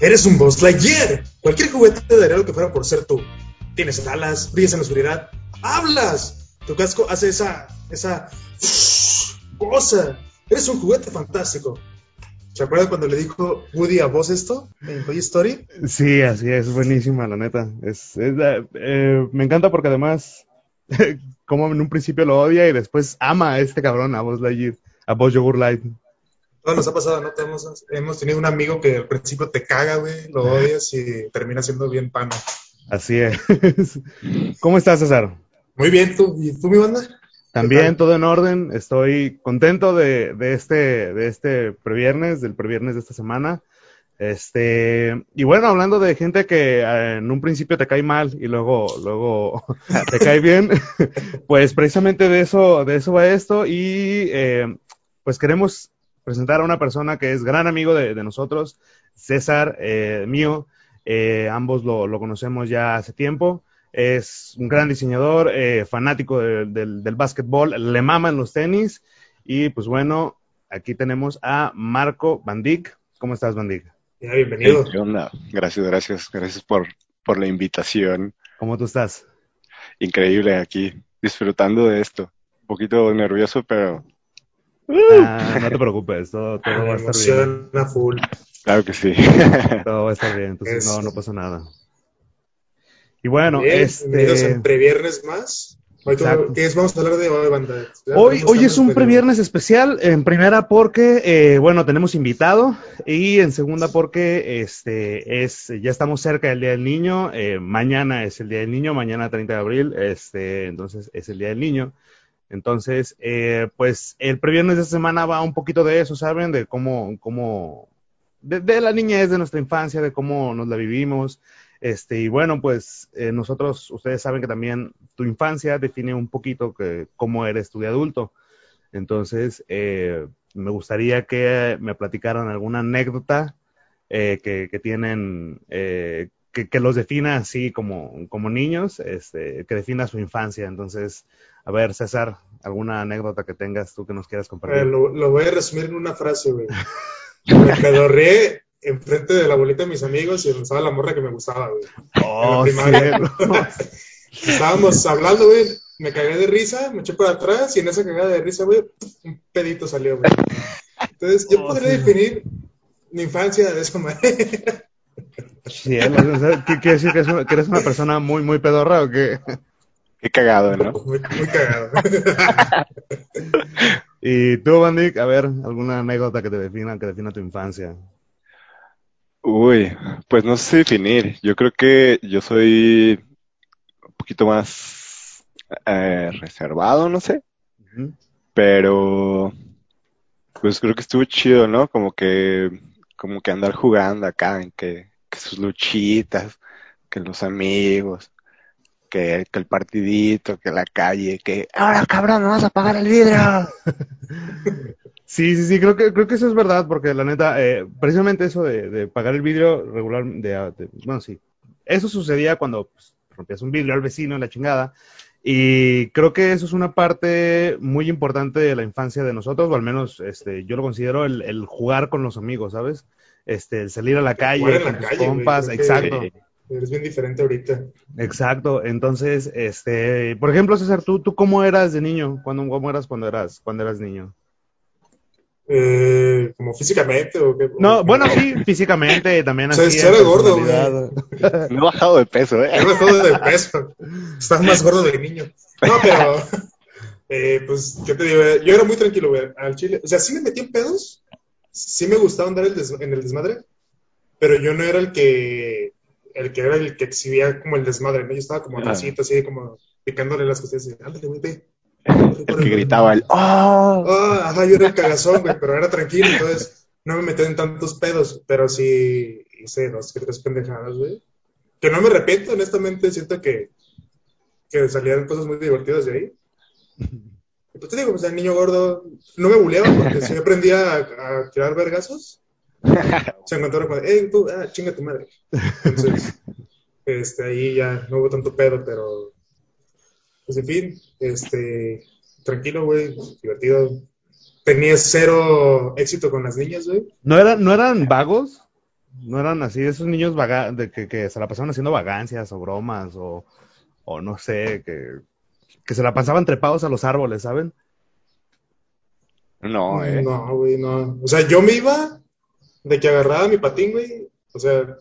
Eres un Buzz Lightyear. Cualquier juguete te daría lo que fuera por ser tú. Tienes alas, brillas en la oscuridad, hablas. Tu casco hace esa, esa cosa. Eres un juguete fantástico. ¿Se acuerdan cuando le dijo Woody a Buzz esto en Toy Story? Sí, así es, buenísima, la neta. Es, eh, me encanta porque además, como en un principio lo odia y después ama a este cabrón, a Buzz Lightyear, a Buzz Yogurt Light. Todo nos ha pasado, ¿no? Hemos, hemos tenido un amigo que al principio te caga, güey, lo odias y termina siendo bien pana. Así es. ¿Cómo estás, César? Muy bien, ¿tú? ¿Y tú, mi banda? También todo en orden. Estoy contento de, de este, de este previernes, del previernes de esta semana. Este, y bueno, hablando de gente que eh, en un principio te cae mal y luego, luego te cae bien, pues precisamente de eso, de eso va esto. Y eh, pues queremos presentar a una persona que es gran amigo de, de nosotros, César, eh, mío. Eh, ambos lo, lo, conocemos ya hace tiempo. Es un gran diseñador, eh, fanático de, del, del básquetbol, le maman los tenis. Y pues bueno, aquí tenemos a Marco Bandic. ¿Cómo estás, Bandic? Bienvenido. Hey, ¿Qué onda? Gracias, gracias, gracias por, por la invitación. ¿Cómo tú estás? Increíble aquí, disfrutando de esto. Un poquito nervioso, pero Ah, no te preocupes, todo, todo va a estar bien. A full. Claro que sí. Todo va a estar bien, entonces no, no pasa nada. Y bueno, Bien, este... bienvenidos en previernes más. Hoy, todo- ¿Qué es? Vamos a hablar de hoy, banda. Hoy, es un previernes especial, en primera porque, eh, bueno, tenemos invitado y en segunda porque este es, ya estamos cerca del Día del Niño, eh, mañana es el Día del Niño, mañana 30 de abril, este, entonces es el Día del Niño. Entonces, eh, pues el previernes de esta semana va un poquito de eso, ¿saben? De cómo, cómo, de, de la niñez, de nuestra infancia, de cómo nos la vivimos. Este, y bueno, pues eh, nosotros, ustedes saben que también tu infancia define un poquito que, cómo eres tú de adulto. Entonces, eh, me gustaría que me platicaran alguna anécdota eh, que, que tienen, eh, que, que los defina así como, como niños, este, que defina su infancia. Entonces, a ver, César, alguna anécdota que tengas tú que nos quieras Eh, compartir. lo, lo voy a resumir en una frase, güey. Me pedorré enfrente de la bolita de mis amigos y estaba la morra que me gustaba, güey. Oh. Estábamos hablando, güey. Me cagué de risa, me eché para atrás y en esa cagada de risa, güey, un pedito salió, güey. Entonces, yo Oh, podría sí. definir mi infancia de esa manera. O sea, ¿qué quiere decir que, es una- que eres una persona muy, muy pedorra o qué? Qué cagado, ¿no? Muy, muy cagado. Y tú, Bandic, a ver, alguna anécdota que te defina, que defina tu infancia. Uy, pues no sé definir. Yo creo que yo soy un poquito más eh, reservado, no sé, pero pues creo que estuvo chido, ¿no? Como que, como que andar jugando acá, en que, que sus luchitas, que los amigos, que, el partidito, que la calle, que ahora cabrón, me vas a apagar el vidrio. Sí, sí, sí, creo que, creo que eso es verdad, porque la neta, eh, precisamente eso de, de pagar el vidrio regular, de, de- bueno, sí, eso sucedía cuando pues, rompías un vidrio al vecino la chingada, y creo que eso es una parte muy importante de la infancia de nosotros, o al menos este, yo lo considero el, el jugar con los amigos, ¿sabes? Este, el salir a la calle con la tus güey, compas, exacto. Eres bien diferente ahorita. Exacto, entonces, este, por ejemplo, César, ¿tú, tú cómo eras de niño? ¿Cuándo, ¿Cómo eras cuando eras, cuando eras niño? Eh, como físicamente o qué. No, bueno, sí, físicamente también O sea, así. era gordo, güey. No he bajado de peso, ¿eh? He bajado de peso. Estás más gordo de niño. No, pero. eh, pues, ¿qué te digo? Yo era muy tranquilo, güey, al chile. O sea, sí me metí en pedos. Sí me gustaba andar el en el desmadre. Pero yo no era el que. El que era el que exhibía como el desmadre, ¿no? Yo estaba como atrásito, así como picándole las y ándale, güey, ve. El que gritaba el ¡Oh! Ah, ajá, yo era el cagazón, güey, pero era tranquilo, entonces no me metí en tantos pedos, pero sí hice dos que tres pendejadas, güey. Que no me arrepiento, honestamente, siento que, que salían cosas muy divertidas de ahí. Pues te digo, pues el niño gordo no me buleaba porque sí aprendía a, a tirar vergazos. Se encontraba con, hey, tú, ah, chinga tu madre. Entonces, este, ahí ya no hubo tanto pedo, pero, pues en fin, este, tranquilo, güey, divertido. Tenía cero éxito con las niñas, güey. ¿No, eran, ¿No eran vagos? No eran así, esos niños vaga de que, que se la pasaban haciendo vagancias o bromas o, o no sé, que, que se la pasaban trepados a los árboles, ¿saben? No, eh. No, güey, no. O sea, yo me iba de que agarraba mi patín, güey. O sea,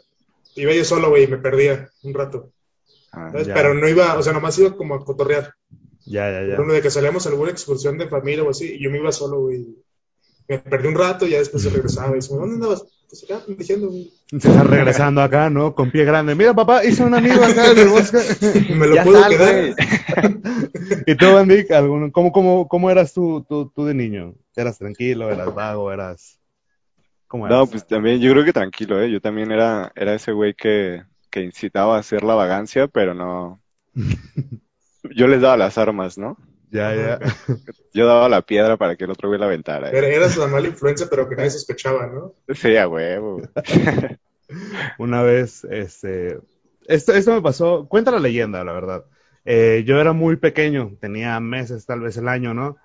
iba yo solo, güey, y me perdía un rato. Ah. Pero no iba, o sea, nomás iba como a cotorrear. Ya, ya, ya. Ejemplo, de que salíamos a alguna excursión de familia o así, y yo me iba solo, güey. Me perdí un rato y ya después se regresaba y dice, ¿dónde andabas? Pues acá, diciendo. Se está regresando acá, ¿no? Con pie grande. Mira, papá, hice un amigo acá en el bosque. Me lo Ya puedo sal, quedar. ¿Y tú, Bandic, algún, cómo, cómo, cómo eras tú, tú, tú de niño? ¿Eras tranquilo, eras vago, eras... ¿Cómo eras? No, pues también, yo creo que tranquilo, ¿eh? Yo también era, era ese güey que, que incitaba a hacer la vagancia, pero no. Yo les daba las armas, ¿no? Ya, ya. Yo daba la piedra para que el otro güey la aventara. ¿eh? Era- Eras la mala influencia, pero que nadie sospechaba, ¿no? Sí, a huevo. Una vez, este, esto, esto me pasó, cuenta la leyenda, la verdad. Eh, yo era muy pequeño, tenía meses, tal vez el año, ¿no?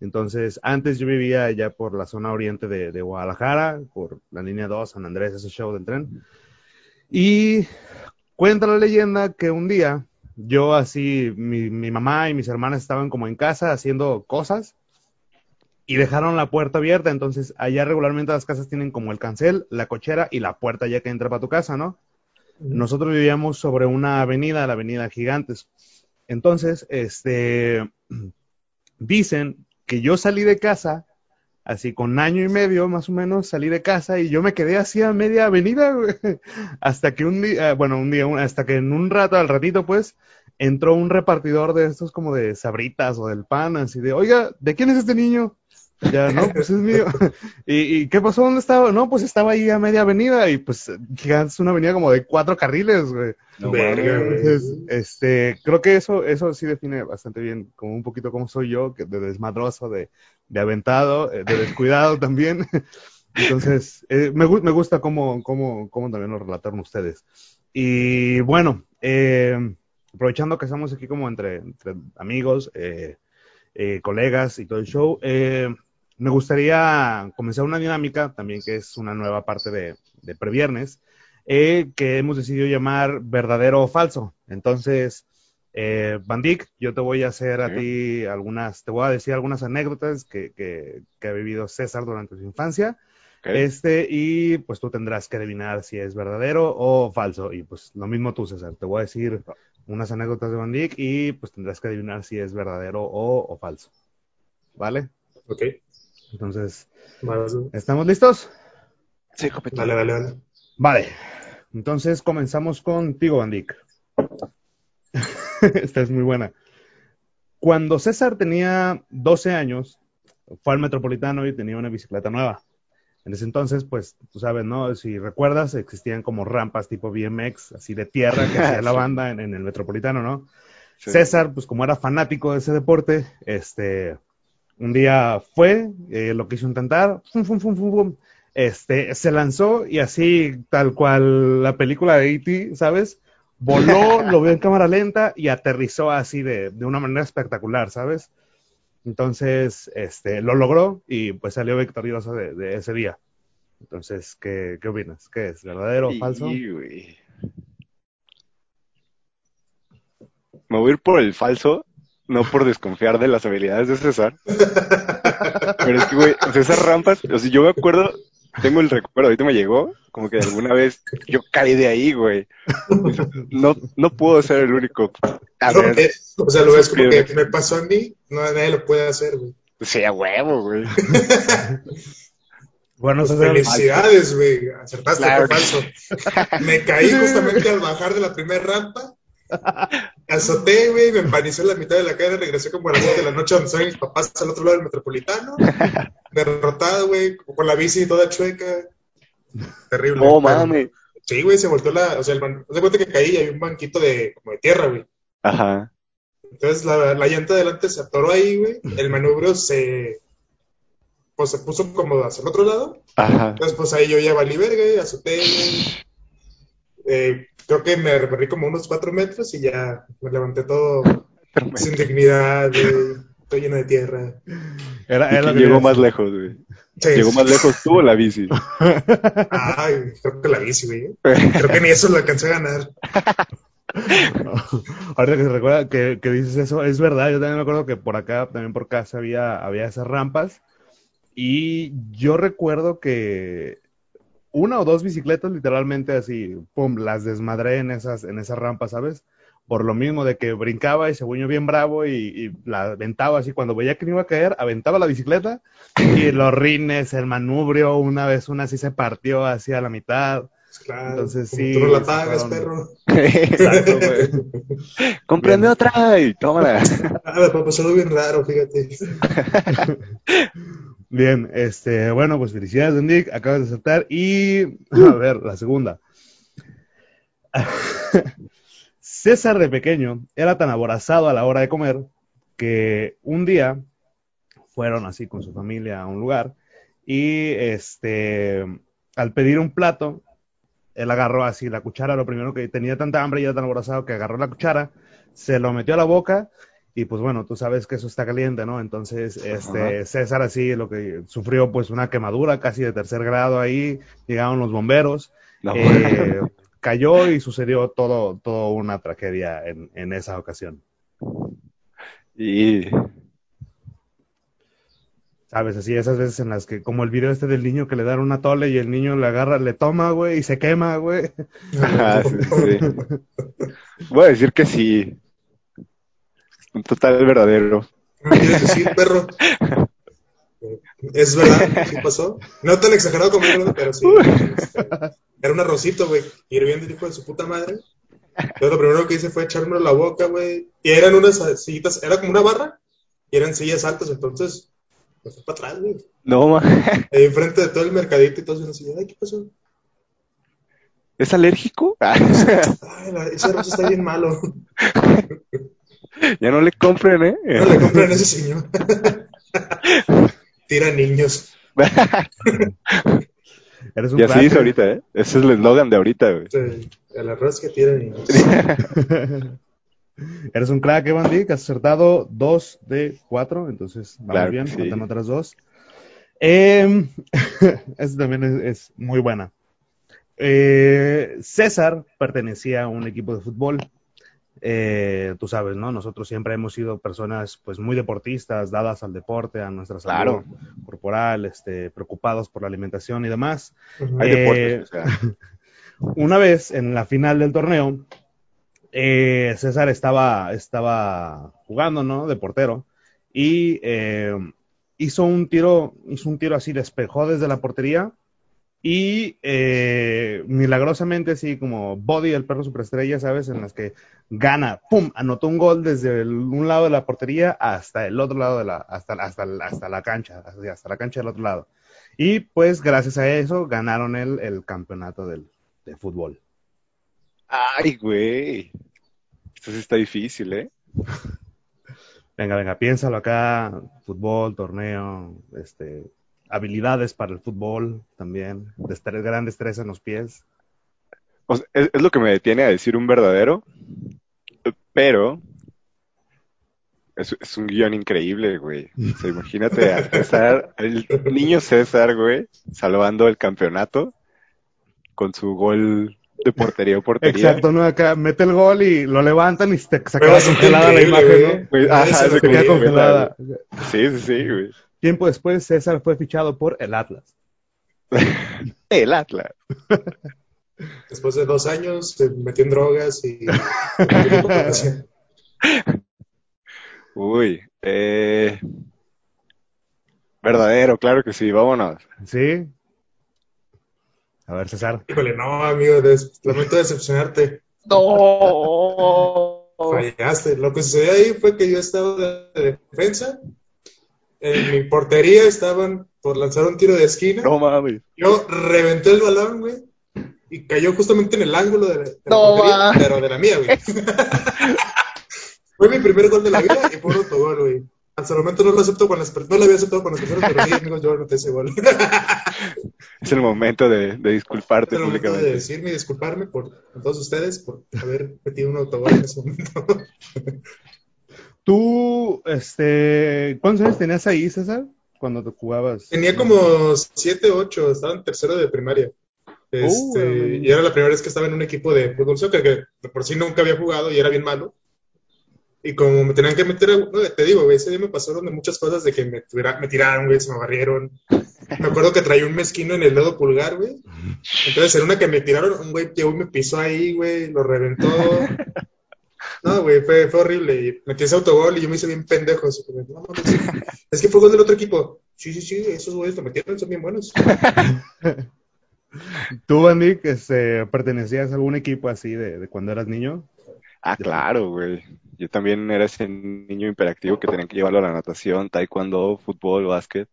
Entonces, antes yo vivía allá por la zona oriente de, de Guadalajara, por la línea 2, San Andrés, ese show del tren. Y cuenta la leyenda que un día yo así, mi, mi mamá y mis hermanas estaban como en casa haciendo cosas y dejaron la puerta abierta. Entonces, allá regularmente las casas tienen como el cancel, la cochera y la puerta ya que entra para tu casa, ¿no? Nosotros vivíamos sobre una avenida, la avenida Gigantes. Entonces, este, dicen que yo salí de casa, así con año y medio más o menos, salí de casa y yo me quedé así a media avenida, güey. hasta que un día, bueno, un día, hasta que en un rato, al ratito, pues, entró un repartidor de estos como de sabritas o del pan, así de, oiga, ¿de quién es este niño? Ya, no, pues es mío. ¿Y, y qué pasó? ¿Dónde estaba? No, pues estaba ahí a media avenida y pues Gigantes es una avenida como de cuatro carriles, güey. No Verga, mames. güey. Entonces, este, creo que eso, eso sí define bastante bien, como un poquito cómo soy yo, que de desmadroso, de, de aventado, eh, de descuidado también. Entonces, eh, me, gu- me gusta cómo, cómo, cómo también lo relataron ustedes. Y bueno, eh, aprovechando que estamos aquí como entre, entre amigos, eh, colegas y todo el show, eh, me gustaría comenzar una dinámica también que es una nueva parte de, de Previernes, que hemos decidido llamar verdadero o falso. Entonces, eh, Bandic, yo te voy a hacer a Sí. ti algunas, te voy a decir algunas anécdotas que, que, que ha vivido César durante su infancia. Este, y pues tú tendrás que adivinar si es verdadero o falso. Y pues lo mismo tú, César. Te voy a decir unas anécdotas de Bandic y pues tendrás que adivinar si es verdadero o, o falso. ¿Vale? Ok. Entonces. ¿estamos listos? Sí, compito. Dale, dale, dale. Vale. Entonces comenzamos contigo, Bandic. Esta es muy buena. Cuando César tenía 12 años, fue al Metropolitano y tenía una bicicleta nueva. En ese entonces, pues, tú sabes, ¿no? Si recuerdas, existían como rampas tipo BMX, así de tierra, que hacía la banda en, en el Metropolitano, ¿no? Sí. César, pues como era fanático de ese deporte, este, un día fue, eh, lo quiso intentar, fum, fum, fum, fum, fum, este, se lanzó y así, tal cual la película de E.T., ¿sabes? Voló, lo vio en cámara lenta y aterrizó así de, de una manera espectacular, ¿sabes? Entonces, este, lo logró y pues salió victorioso de, de ese día. Entonces, ¿qué, qué opinas? ¿Qué es? ¿Verdadero o falso? Me voy a ir por el falso, no por desconfiar de las habilidades de César. Pero es que, güey, o sea, esas rampas, o sea, yo me acuerdo, tengo el recuerdo, ahorita me llegó, como que alguna vez yo caí de ahí, güey. No, no puedo ser el único. A No, ver, eh, o sea, lo ves como que me pasó a mí, no, nadie lo puede hacer, güey. sí, a huevo, güey. Bueno, Pues felicidades, güey. Acertaste, Claro. fue falso. Me caí justamente al bajar de la primera rampa. Azoté, güey, me empanicé en la mitad de la calle, regresé como a las 7 de la noche donde estaban mis papás al otro lado del metropolitano. Derrotado, güey, con la bici toda chueca. Terrible. No mames. Sí, güey, se volteó la. O sea, el haz de cuenta que caí y había un banquito de, como de tierra, güey. Ajá. Entonces la, la llanta de adelante se atoró ahí, güey. El manubrio se. Pues se puso como hacia el otro lado. Ajá. Entonces, pues ahí yo ya valí verga, azoté, güey. Eh, creo que me recorrí como unos cuatro metros y ya me levanté todo sin dignidad, güey. estoy lleno de tierra. Era, ¿Y era lo quién que llegó más lejos, güey? Sí. ¿Llegó más lejos tú o la bici? Ay, creo que la bici, güey. Creo que ni eso lo alcancé a ganar. Ahorita que se recuerda que, que dices eso, es verdad, yo también me acuerdo que por acá, también por casa había, había esas rampas y yo recuerdo que una o dos bicicletas literalmente así, pum, las desmadré en esas, en esas rampas, ¿sabes? Por lo mismo de que brincaba y se buñó bien bravo y, y la aventaba así, cuando veía que me iba a caer, aventaba la bicicleta y los rines, el manubrio, una vez una así se partió así a la mitad. Claro. Entonces, sí, Tú no la pagas, fueron- perro. Exacto, güey. Cómprame Bien. otra y tómala. Ah, me pasó algo bien raro, fíjate. Bien, este, bueno, pues felicidades, Nick, acabas de acertar. Y, a ver, la segunda. César de pequeño era tan aborazado a la hora de comer que un día fueron así con su familia a un lugar y, este, al pedir un plato, él agarró así la cuchara, lo primero que tenía tanta hambre y era tan aborazado que agarró la cuchara, se lo metió a la boca y pues bueno, tú sabes que eso está caliente, ¿no? Entonces, este, Ajá. César así lo que sufrió pues una quemadura casi de tercer grado ahí, llegaron los bomberos, eh, cayó y sucedió todo, todo una tragedia en, en esa ocasión. y ¿Sabes? Así esas veces en las que, como el video este del niño que le dan una tole y el niño le agarra, le toma, güey, y se quema, güey. Sí, sí. Voy a decir que sí. Total verdadero. ¿Qué quieres decir, perro? Es verdad, sí pasó. No tan exagerado como yo, pero sí. este, era un arrocito, güey, hirviendo el hijo de su puta madre. Yo lo primero que hice fue echármelo a la boca, güey. Y eran unas sillitas, era como una barra, y eran sillas altas, entonces me fui para atrás, güey. No, ma. Ahí enfrente de todo el mercadito y todo así, ay, ¿qué pasó? ¿Es alérgico? Ay, ese arroz está bien malo. ya no le compren, ¿eh? No le compran a ese señor. Tira niños. Eres un y así crack, dice güey. ahorita, ¿eh? Ese es el eslogan de ahorita, güey. Sí, El arroz que tira niños. Eres un crack, Evan Dick, has acertado dos de cuatro, entonces vamos Claro bien, sí. faltan otras dos. Eh, esta también es, es muy buena. Eh, César pertenecía a un equipo de fútbol. Eh, tú sabes, ¿no? Nosotros siempre hemos sido personas pues muy deportistas, dadas al deporte, a nuestra salud Claro. corporal, este, preocupados por la alimentación y demás. Hay Eh, deportes, o sea. Una vez en la final del torneo, eh, César estaba, estaba jugando, ¿no? De portero y eh, hizo un tiro, hizo un tiro así, despejó desde la portería y eh, milagrosamente, así como Body, el perro superestrella, ¿sabes? En las que gana, ¡pum! Anotó un gol desde el- un lado de la portería hasta el otro lado de la, hasta, hasta, hasta la cancha, hasta, hasta la cancha del otro lado. Y pues gracias a eso ganaron el, el campeonato del, de fútbol. Ay, güey. Esto sí está difícil, ¿eh? Venga, venga, piénsalo acá, fútbol, torneo, este, habilidades para el fútbol también, destre- gran destreza en los pies. O sea, es, es lo que me detiene a decir un verdadero, pero es, es un guion increíble, güey. O sea, imagínate a César, el niño César, güey, salvando el campeonato con su gol de portería o portería. Exacto, ¿no? Acá mete el gol y lo levantan y se, se queda congelada la imagen. ¿no? Ajá, se queda congelada. Sí, sí, sí, güey. Tiempo después, César fue fichado por el Atlas. El Atlas. Después de dos años se metió en drogas y... Uy, eh... Verdadero, claro que sí, vámonos. ¿Sí? A ver, César. Híjole, no, amigo, des- lamento decepcionarte. No. Fallaste. Lo que sucedió ahí fue que yo estaba de defensa. En mi portería estaban por lanzar un tiro de esquina. No mames. Yo reventé el balón, güey. Y cayó justamente en el ángulo de la, de la No, portería, pero de la mía, güey. fue mi primer gol de la vida y fue un autogol, güey. Hasta el momento no lo acepto con las personas, no lo había aceptado con las personas, pero sí, amigos, yo anoté ese gol. Es el momento de, de disculparte Es el momento de decirme y disculparme por a todos ustedes por haber metido un autogol en ese momento. Tú, este, ¿cuántos años tenías ahí, César? Cuando te jugabas. Tenía como 7, 8, estaba en tercero de primaria. Este, y era la primera vez que estaba en un equipo de fútbol soccer que por sí nunca había jugado y era bien malo. Y como me tenían que meter, a- no, te digo, güey, ese día me pasaron de muchas cosas de que me, tuviera- me tiraron, güey, se me barrieron. Me acuerdo que traía un mezquino en el dedo pulgar, güey. Entonces, en una que me tiraron, un güey y me pisó ahí, güey, lo reventó. No, güey, fue, fue horrible. Y metí ese autogol y yo me hice bien pendejo. así no, es que fue gol del otro equipo. Sí, sí, sí, esos güeyes lo metieron, son bien buenos. ¿Tú, Andy, que este, pertenecías a algún equipo así de, de cuando eras niño? Ah, claro, güey. Yo también era ese niño hiperactivo que tenía que llevarlo a la natación, taekwondo, fútbol, básquet.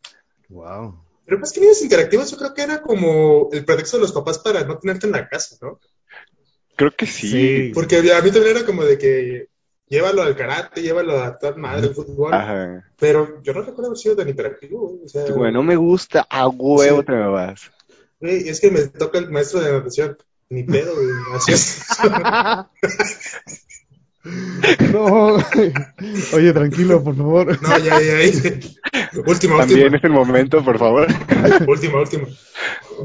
Wow. Pero más que niños interactivos, yo creo que era como el pretexto de los papás para no tenerte en la casa, ¿no? Creo que sí. Sí. Porque a mí también era como de que llévalo al karate, llévalo a tal madre al fútbol. Ajá. Pero yo no recuerdo haber sido tan hiperactivo. O sea, Güey, no me gusta, a huevo Sí. te me vas. güey, es que me toca el maestro de natación. Ni pedo, güey. Así es. No, oye, tranquilo, por favor. No, ya, ya, ya. Última, También última. es el momento, por favor. Última, última.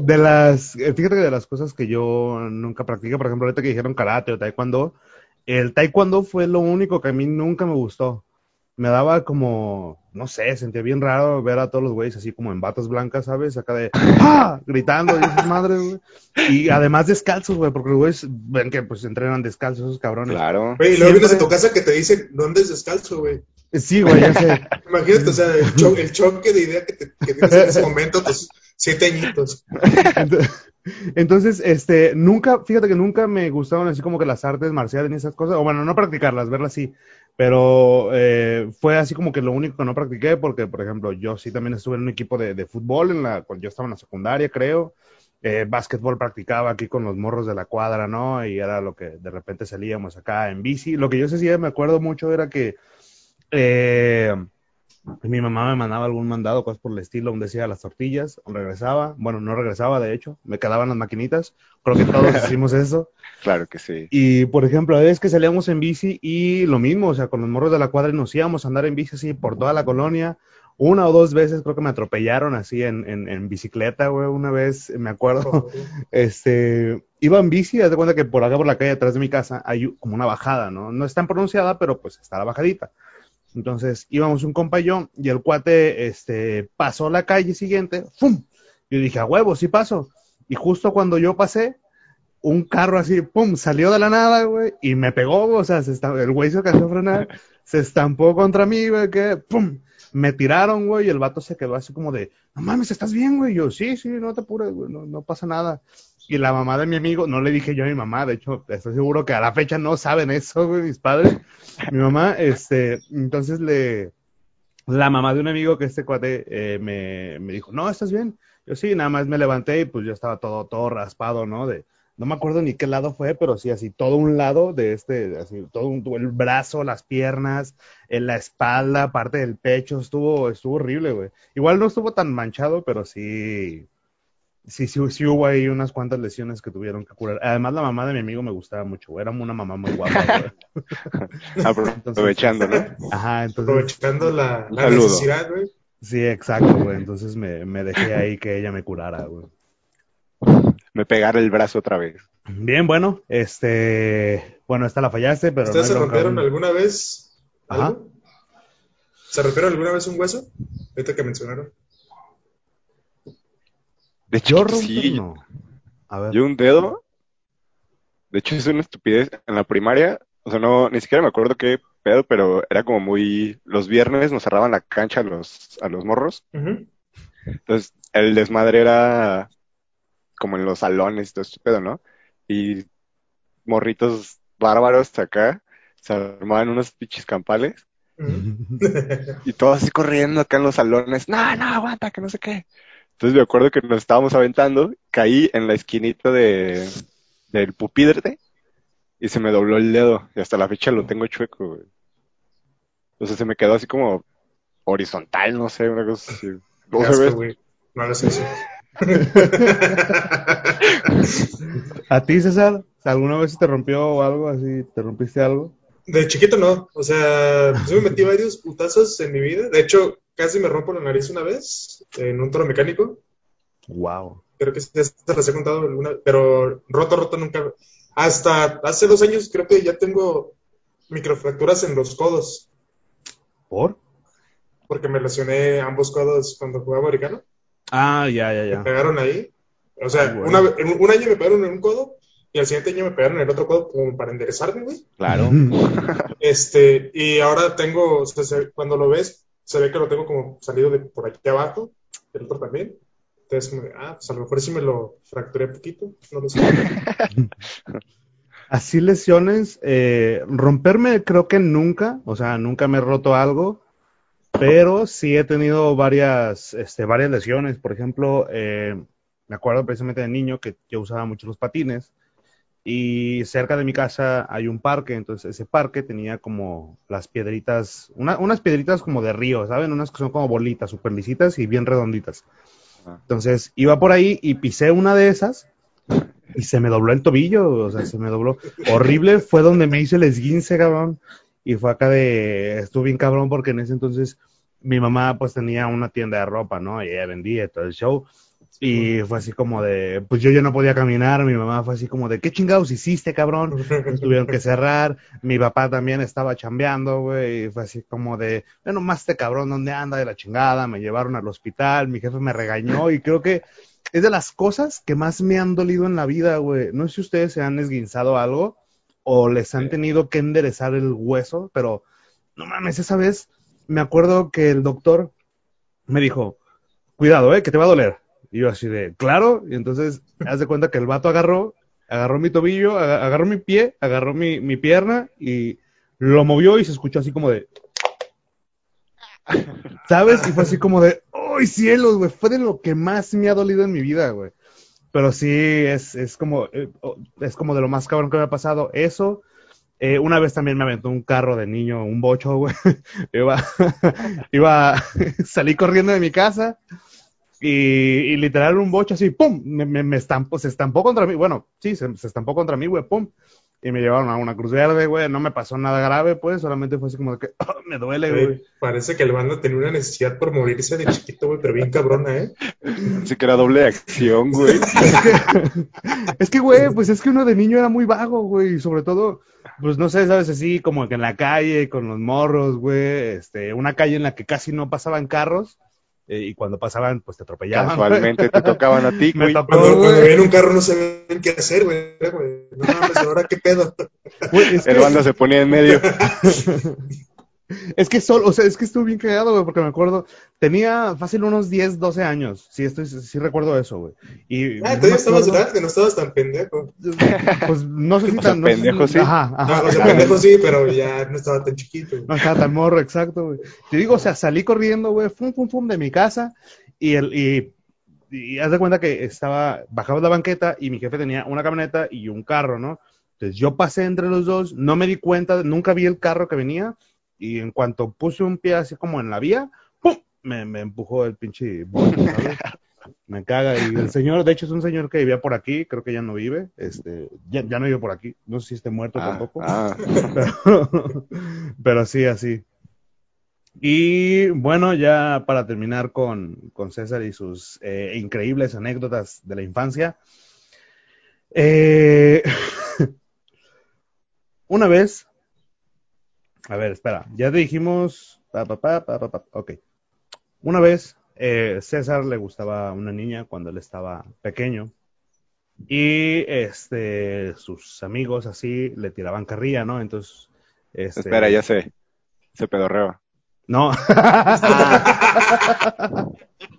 De las, eh, fíjate que de las cosas que yo nunca practiqué, por ejemplo, ahorita que dijeron karate o taekwondo, el taekwondo fue lo único que a mí nunca me gustó. Me daba como, no sé, sentía bien raro ver a todos los güeyes así como en batas blancas, ¿sabes? Acá de, ¡ah! Gritando, y dices, madre, güey. Y además descalzos, güey, porque los güeyes ven que pues entrenan descalzos esos cabrones. Claro. Güey, y luego vienes a Siempre- tu casa que te dicen, no andes descalzo, güey. Sí, güey, ya sé. Imagínate, o sea, el, cho- el choque de idea que, te, que tienes en ese momento, tus siete añitos. Ent- Entonces, este, nunca, fíjate que nunca me gustaron así como que las artes marciales ni esas cosas, o bueno, no practicarlas, verlas sí, pero eh, fue así como que lo único que no practiqué, porque, por ejemplo, yo sí también estuve en un equipo de, de fútbol, en la, cuando yo estaba en la secundaria, creo, eh, básquetbol practicaba aquí con los morros de la cuadra, ¿no? Y era lo que de repente salíamos acá en bici. Lo que yo sí me acuerdo mucho era que eh, mi mamá me mandaba algún mandado, cosas por el estilo, donde decía las tortillas, regresaba, bueno, no regresaba, de hecho, me quedaban las maquinitas, creo que todos hicimos eso. Claro que sí. Y, por ejemplo, a veces que salíamos en bici y lo mismo, o sea, con los morros de la cuadra y nos íbamos a andar en bici así por toda la colonia. Una o dos veces creo que me atropellaron así en, en, en bicicleta, güey, una vez, me acuerdo, este, iba en bici, haz de cuenta que por acá por la calle atrás de mi casa hay como una bajada, ¿no? No es tan pronunciada, pero pues está la bajadita. Entonces íbamos un compa y yo, y el cuate, este, pasó la calle siguiente, ¡fum! Yo dije, a huevo, sí paso. Y justo cuando yo pasé, un carro así, pum, salió de la nada, güey, y me pegó, o sea, se está- el güey se alcanzó a frenar, se estampó contra mí, güey, que, pum, me tiraron, güey, y el vato se quedó así como de, no mames, ¿estás bien, güey? Y yo, sí, sí, no te apures, güey, no, no pasa nada. Y la mamá de mi amigo, no le dije yo a mi mamá, de hecho, estoy seguro que a la fecha no saben eso, güey, mis padres. Mi mamá, este, entonces le, la mamá de un amigo que este cuate eh, me, me dijo, no, ¿estás bien? Yo sí, nada más me levanté y pues yo estaba todo, todo raspado, ¿no? De, no me acuerdo ni qué lado fue, pero sí, así, todo un lado de este, así, todo un, el brazo, las piernas, en la espalda, parte del pecho, estuvo, estuvo horrible, güey. Igual no estuvo tan manchado, pero sí, sí, sí, sí hubo ahí unas cuantas lesiones que tuvieron que curar. Además, la mamá de mi amigo me gustaba mucho, güey. Era una mamá muy guapa, güey. Aprovechando, ¿no? Ajá, entonces, Aprovechando la, la necesidad, güey. sí, exacto, güey. Entonces me, me dejé ahí que ella me curara, güey. Me pegara el brazo otra vez. Bien, bueno, este, bueno, esta la fallaste, pero no ¿Ustedes hay se rompieron alguna vez Ajá. algo? ¿Se rompieron alguna vez un hueso? Ahorita que mencionaron. De Yo hecho, romper, sí. no. A ver. Yo un dedo. De hecho, es una estupidez. En la primaria, o sea, no, ni siquiera me acuerdo qué pedo, pero era como muy. Los viernes nos cerraban la cancha a los, a los morros. Entonces, el desmadre era como en los salones y todo este pedo, ¿no? Y morritos bárbaros acá se armaban unos pinches campales y todos así corriendo acá en los salones. No, no, aguanta, que no sé qué. Entonces me acuerdo que nos estábamos aventando, caí en la esquinita de, del pupitre y se me dobló el dedo y hasta la fecha lo tengo chueco, güey. O sea, se me quedó así como horizontal, no sé, una cosa así. ¿Cómo se ve? asco, güey. No hagas eso. ¿A ti, César? ¿Alguna vez se te rompió o algo así? ¿Te rompiste algo? De chiquito no, o sea, pues me metí varios putazos en mi vida. De hecho, casi me rompo la nariz una vez en un toro mecánico. Wow. Creo que se las he contado alguna, pero roto, roto nunca. Hasta hace dos años creo que ya tengo microfracturas en los codos. ¿Por? Porque me lesioné ambos codos cuando jugaba americano. Ah, ya, ya, Me ya. pegaron ahí. O sea, Ay, una, un año me pegaron en un codo y al siguiente año me pegaron en el otro codo como para enderezarme, güey. Claro. Este, y ahora tengo, o sea, se- cuando lo ves, se ve que lo tengo como salido de por aquí abajo, el otro también. Entonces, como de, ah, pues a lo mejor sí me lo fracturé poquito, no lo sé. Así lesiones, eh, romperme creo que nunca, o sea, nunca me he roto algo, pero sí he tenido varias, este, varias lesiones. Por ejemplo, eh, me acuerdo precisamente de niño que yo usaba mucho los patines y cerca de mi casa hay un parque, entonces ese parque tenía como las piedritas, una- unas piedritas como de río, ¿saben? Unas que son como bolitas, súper lisitas y bien redonditas. Entonces iba por ahí y pisé una de esas y se me dobló el tobillo, o sea, se me dobló. Horrible, fue donde me hice el esguince, cabrón. Y fue acá de, estuve bien cabrón porque en ese entonces mi mamá pues tenía una tienda de ropa, ¿no? Y ella vendía todo el show. Y fue así como de, pues yo ya no podía caminar, mi mamá fue así como de, ¿qué chingados hiciste, cabrón? Tuvieron que cerrar, mi papá también estaba chambeando, güey, y fue así como de, bueno, más este cabrón, ¿dónde anda de la chingada? Me llevaron al hospital, mi jefe me regañó y creo que es de las cosas que más me han dolido en la vida, güey. No sé si ustedes se han esguinzado algo o les han tenido que enderezar el hueso, pero no mames, esa vez me acuerdo que el doctor me dijo, cuidado, eh, que te va a doler. Y yo así de, claro, y entonces, haz de cuenta que el vato agarró, agarró mi tobillo, aga- agarró mi pie, agarró mi, mi pierna y lo movió y se escuchó así como de, ¿sabes? Y fue así como de, ¡ay cielos, güey! Fue de lo que más me ha dolido en mi vida, güey. Pero sí, es, es como, eh, es como de lo más cabrón que me ha pasado. Eso, eh, una vez también me aventó un carro de niño, un bocho, güey. iba, iba, salí corriendo de mi casa y, y literal un bocho así, ¡pum! Me, me, me estampó, se estampó contra mí. Bueno, sí, se, se estampó contra mí, güey, ¡pum! Y me llevaron a una cruz verde, güey. No me pasó nada grave, pues, solamente fue así como de que, "Ah, me duele, güey. Parece que el banda tenía una necesidad por morirse de chiquito, güey, pero bien cabrona, ¿eh? Pensé que era doble acción, güey. Es que, güey, pues es que uno de niño era muy vago, güey, y sobre todo, pues no sé, sabes, así como que en la calle, con los morros, güey, este, una calle en la que casi no pasaban carros, eh, y cuando pasaban, pues te atropellaban. Casualmente te tocaban a ti, Me güey. tocó, Cuando, cuando ven un carro no saben qué hacer, güey. güey. No mames, ahora qué pedo. Es El que- banda se ponía en medio. Es que solo, o sea, es que estuve bien cagado, güey, porque me acuerdo, tenía fácil unos 10, 12 años, sí, estoy, sí recuerdo eso, güey. Y Ah, todavía me estabas grande, no estabas tan pendejo. Pues no sé si O sea, tan... no pendejo, sí. Ajá, ajá. No, o sea, pendejo sí, pero ya no estaba tan chiquito. No estaba tan morro, exacto, güey. Te digo, o sea, salí corriendo, güey, fum, fum, fum, de mi casa y el, y, y haz de cuenta que estaba, bajaba la banqueta y mi jefe tenía una camioneta y un carro, ¿no? Entonces yo pasé entre los dos, no me di cuenta, nunca vi el carro que venía y en cuanto puse un pie así como en la vía, ¡pum! Me, me empujó el pinche. Me caga. Y el señor, de hecho, es un señor que vivía por aquí, creo que ya no vive, este, ya, ya no vive por aquí, no sé si esté muerto Ah, tampoco. ah. Pero, pero sí, así. Y bueno, ya para terminar con, con César y sus eh, increíbles anécdotas de la infancia. eh, una vez, a ver, espera, ya te dijimos, pa, pa, pa, pa, pa, pa, ok. Una vez, eh, César le gustaba una niña cuando él estaba pequeño. Y este, sus amigos así le tiraban carrilla, ¿no? Entonces, este, Espera, ya sé. Se pedorreó. No.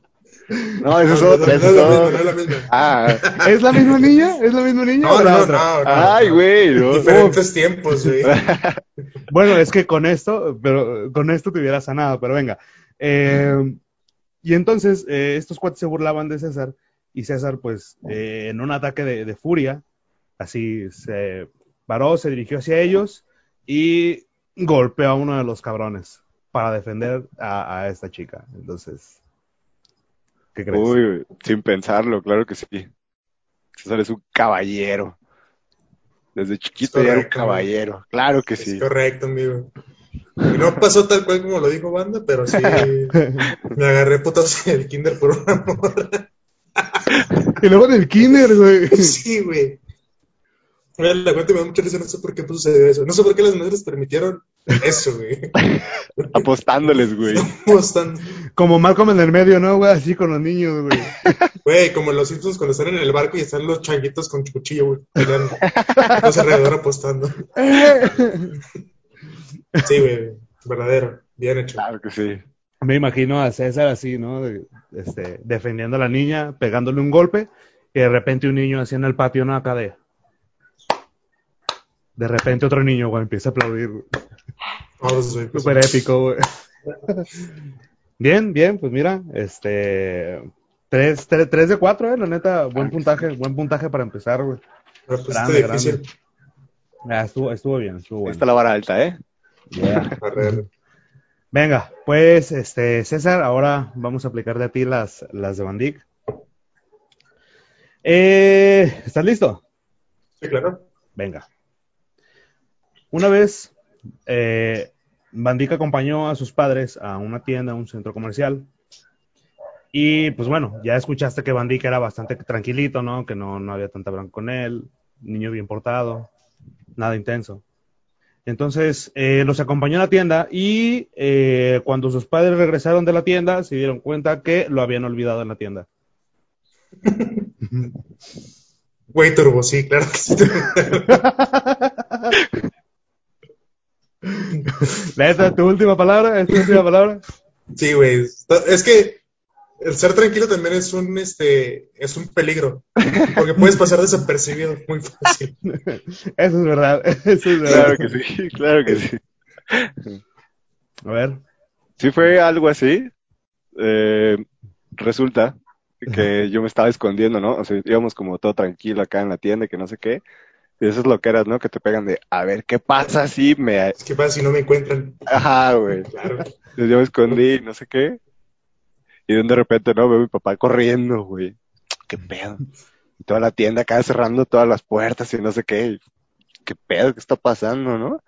No, eso es otra, no, es la misma, otra. no es la misma. Ah, ¿Es la misma niña? ¿Es la misma niña? No, no, no, ay, güey. Diferentes tiempos, güey. Bueno, es que con esto, pero con esto te hubiera sanado, pero venga. Eh, y entonces, eh, estos cuates se burlaban de César, y César, pues, eh, en un ataque de, de furia, así se paró, se dirigió hacia ellos y golpeó a uno de los cabrones para defender a, a esta chica. Entonces, ¿qué crees? Uy, sin pensarlo, claro que sí. César es un caballero. Desde chiquito ya era un correcto, caballero. Claro que sí. Es correcto, amigo. Y no pasó tal cual como lo dijo Banda, pero sí me agarré putas en el kinder por una morra. Y luego en el kinder, güey. Sí, güey. Güey, La cuenta me da mucha risa, no sé por qué sucedió eso. No sé por qué las madres permitieron eso, güey. Apostándoles, güey. ¿Cómo están? Como Malcolm en el medio, ¿no, güey? Así con los niños, güey. Güey, como los Simpsons cuando están en el barco y están los changuitos con cuchillo, güey, peleando. Los alrededor apostando. Sí, güey, verdadero, bien hecho. Claro que sí. Me imagino a César así, ¿no? Este, defendiendo a la niña, pegándole un golpe, y de repente un niño así en el patio, ¿no? Acá de... De repente otro niño, güey, empieza a aplaudir. güey. Súper épico, güey. Bien, bien, pues mira, este... Tres, tres, tres de cuatro, eh, la neta, buen puntaje, buen puntaje para empezar, güey. pero pues grande, está difícil. Ah, estuvo, estuvo bien, estuvo Ahí bueno. está la vara alta, ¿eh? Yeah. Venga, pues, este, César, ahora vamos a aplicar de a ti las, las de Bandic. Eh, ¿Estás listo? Sí, claro. Venga. Una vez, eh, Van Dyck acompañó a sus padres a una tienda, a un centro comercial. Y pues bueno, ya escuchaste que Van Dyck era bastante tranquilito, ¿no? Que no, no había tanta bronca con él, niño bien portado, nada intenso. Entonces, eh, los acompañó a la tienda y eh, cuando sus padres regresaron de la tienda, se dieron cuenta que lo habían olvidado en la tienda. Güey, Turbo, sí, claro que sí. ¿Esta tu última palabra? ¿Es tu última palabra? Sí, güey. Es que el ser tranquilo también es un, este, es un peligro. Porque puedes pasar desapercibido muy fácil. Eso es verdad. Eso es verdad. Claro que sí, claro que sí. A ver. Sí fue algo así. Eh, resulta que yo me estaba escondiendo, ¿no? O sea, íbamos como todo tranquilo acá en la tienda, que no sé qué. Y eso es lo que eras, ¿no? Que te pegan de, a ver, ¿qué pasa si me... ¿Qué pasa si no me encuentran? Ajá, güey. Claro. Entonces yo me escondí, y no sé qué. Y de repente, ¿no? Veo a mi papá corriendo, güey. ¿Qué pedo? Y toda la tienda acá cerrando todas las puertas y no sé qué. Y, ¿Qué pedo? ¿Qué está pasando, no?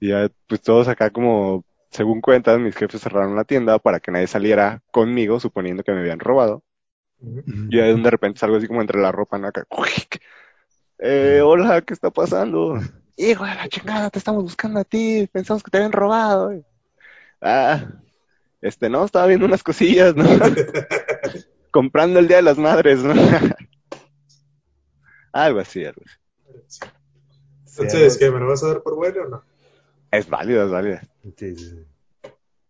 Y ya, pues todos acá como, según cuentan, mis jefes cerraron la tienda para que nadie saliera conmigo, suponiendo que me habían robado. Ujú. Y ya de repente salgo así como entre la ropa, ¿no? Acá, eh, hola, ¿qué está pasando? Hijo de la chingada, te estamos buscando a ti, pensamos que te habían robado. Ah, este, no, estaba viendo unas cosillas, ¿no? Comprando el Día de las Madres, ¿no? algo así, algo así. Entonces, ¿qué? ¿Me lo vas a dar por bueno o no? Es válido, es válido. Sí, sí, sí.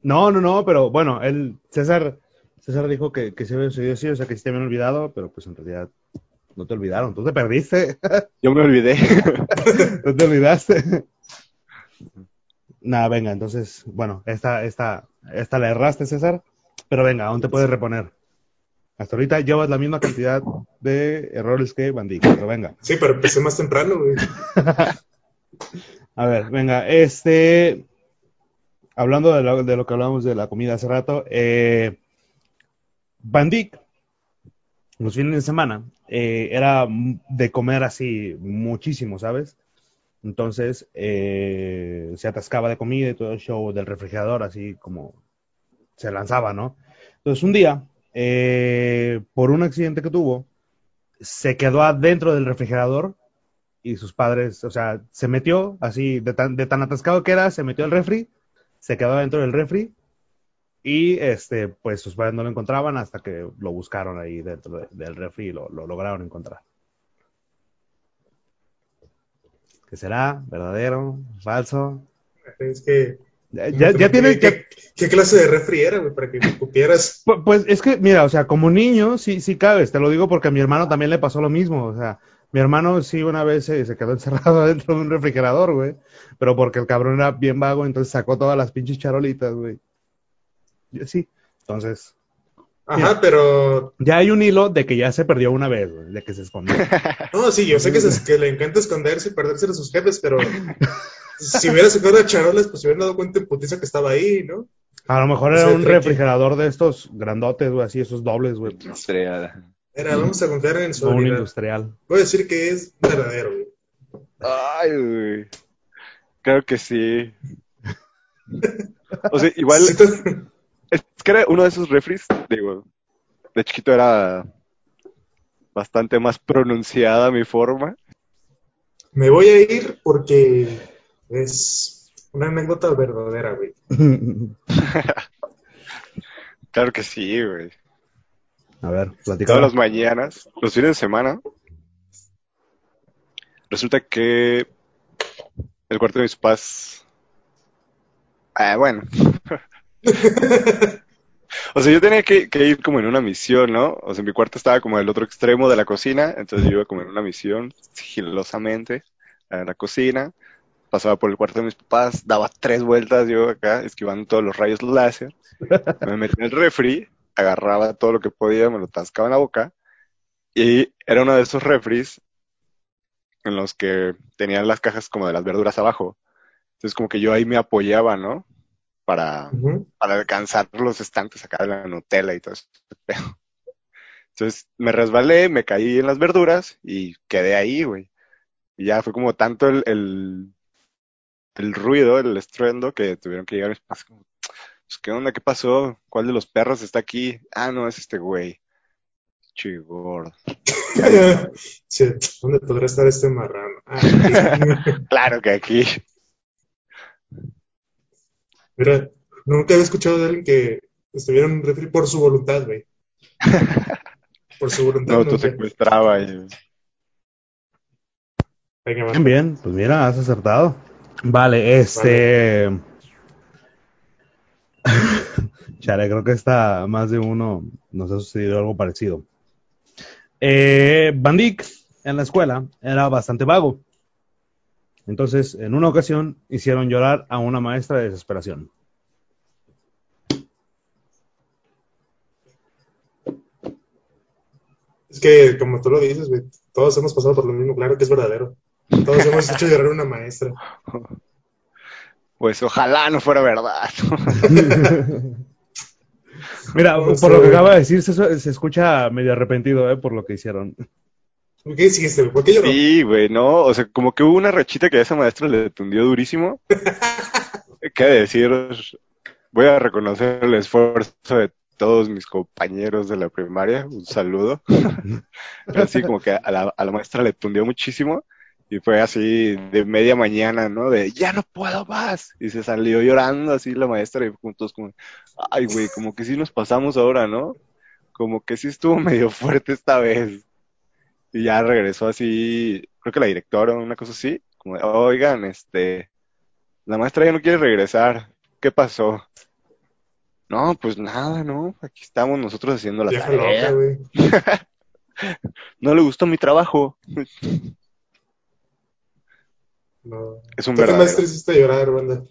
No, no, no, pero bueno, él, César, César dijo que, que se había sucedido así, o sea que sí te habían olvidado, pero pues en realidad no te olvidaron, tú te perdiste, Yo me olvidé. no te olvidaste. Nada, venga, entonces, bueno, esta, esta, esta la erraste, César, pero venga, aún te puedes reponer. Hasta ahorita llevas la misma cantidad de errores que Bandic, pero venga. Sí, pero empecé más temprano, güey. A ver, venga, este, hablando de lo, de lo que hablamos de la comida hace rato, eh, Van Dyck, los fines de semana, eh, era de comer así muchísimo, ¿sabes? Entonces, eh, se atascaba de comida y todo el show del refrigerador, así como se lanzaba, ¿no? Entonces, un día, eh, por un accidente que tuvo, se quedó adentro del refrigerador y sus padres, o sea, se metió así, de tan, de tan atascado que era, se metió al refri, se quedó dentro del refri y este, pues sus padres no lo encontraban hasta que lo buscaron ahí dentro de- del refri y lo, lo lograron encontrar. ¿Qué será? ¿Verdadero? ¿Falso? Es que. Ya, ya, ya tienes, ¿Qué, qué clase de refri era, güey? Para que cupieras. Pu- Pues es que, mira, o sea, como niño sí, sí cabes, te lo digo porque a mi hermano también le pasó lo mismo, o sea, mi hermano sí una vez se, se quedó encerrado dentro de un refrigerador, güey, pero porque el cabrón era bien vago, entonces sacó todas las pinches charolitas, güey. Yo sí, entonces, Ajá, pero. ya hay un hilo de que ya se perdió una vez, güey, de que se escondió. No, sí, yo sé que, se- que le encanta esconderse y perderse de sus jefes, pero. Si hubiera sacado las charolas, pues se hubieran dado cuenta en putiza que estaba ahí, ¿no? A lo mejor era un refrigerador de estos grandotes, güey, así, esos dobles, güey, Estrellada. Era, vamos a confiar en su un industrial. Voy a decir que es verdadero, güey. Ay, güey. Creo que sí. O sea, igual. Es que era uno de esos refries, digo, de chiquito era bastante más pronunciada mi forma. Me voy a ir porque es una anécdota verdadera, güey. claro que sí, güey. A ver, platicamos. Todas las mañanas, los fines de semana, resulta que el cuarto de mis papás. Ah, bueno. o sea, yo tenía que, ir como en una misión, ¿no? O sea, mi cuarto estaba como en el otro extremo de la cocina, entonces yo iba como en una misión sigilosamente a la cocina, pasaba por el cuarto de mis papás, daba tres vueltas yo acá, esquivando todos los rayos láser, me metía en el refri, agarraba todo lo que podía, me lo tascaba en la boca, y era uno de esos refris en los que tenían las cajas como de las verduras abajo. Entonces como que yo ahí me apoyaba, ¿no? Para, para alcanzar los estantes acá de la Nutella y todo eso. Entonces me resbalé, me caí en las verduras y quedé ahí, güey. Y ya fue como tanto el, el, el ruido, el estruendo, que tuvieron que llegar mis papás pues, ¿qué onda? ¿Qué pasó? ¿Cuál de los perros está aquí? Ah, no, es este güey. Chigordo. ¿Dónde podrá estar este marrano? Ah, claro que aquí. Mira, nunca había escuchado de alguien que estuviera en un refri por su voluntad, güey. Por su voluntad. No, tú secuestraba y... Bien, bien, pues mira, has acertado. Vale, este. Chale, creo que está más de uno nos ha sucedido algo parecido. Eh, en la escuela era bastante vago. Entonces, en una ocasión, hicieron llorar a una maestra de desesperación. Es que, como tú lo dices, todos hemos pasado por lo mismo, claro que es verdadero. Todos hemos hecho llorar a una maestra. Pues ojalá no fuera verdad. Mira, por lo que acaba de decir, se, escucha medio arrepentido, ¿eh? Por lo que hicieron. ¿Por qué hiciste? ¿Por qué lloró? Sí, güey, no. O sea, como que hubo una rachita que a esa maestra le tundió durísimo. ¿Qué decir? Voy a reconocer el esfuerzo de todos mis compañeros de la primaria. Un saludo. así como que a la, a la maestra le tundió muchísimo. Y fue así de media mañana, ¿no? De, ya no puedo más. Y se salió llorando así la maestra y juntos como, ay, güey, como que sí nos pasamos ahora, ¿no? Como que sí estuvo medio fuerte esta vez. Y ya regresó así, creo que la directora o una cosa así, como, oigan, este, la maestra ya no quiere regresar. ¿Qué pasó? No, pues nada, ¿no? Aquí estamos nosotros haciendo la tarea. no le gustó mi trabajo. Es un verdadero. ¿Qué más hiciste llorar, banda?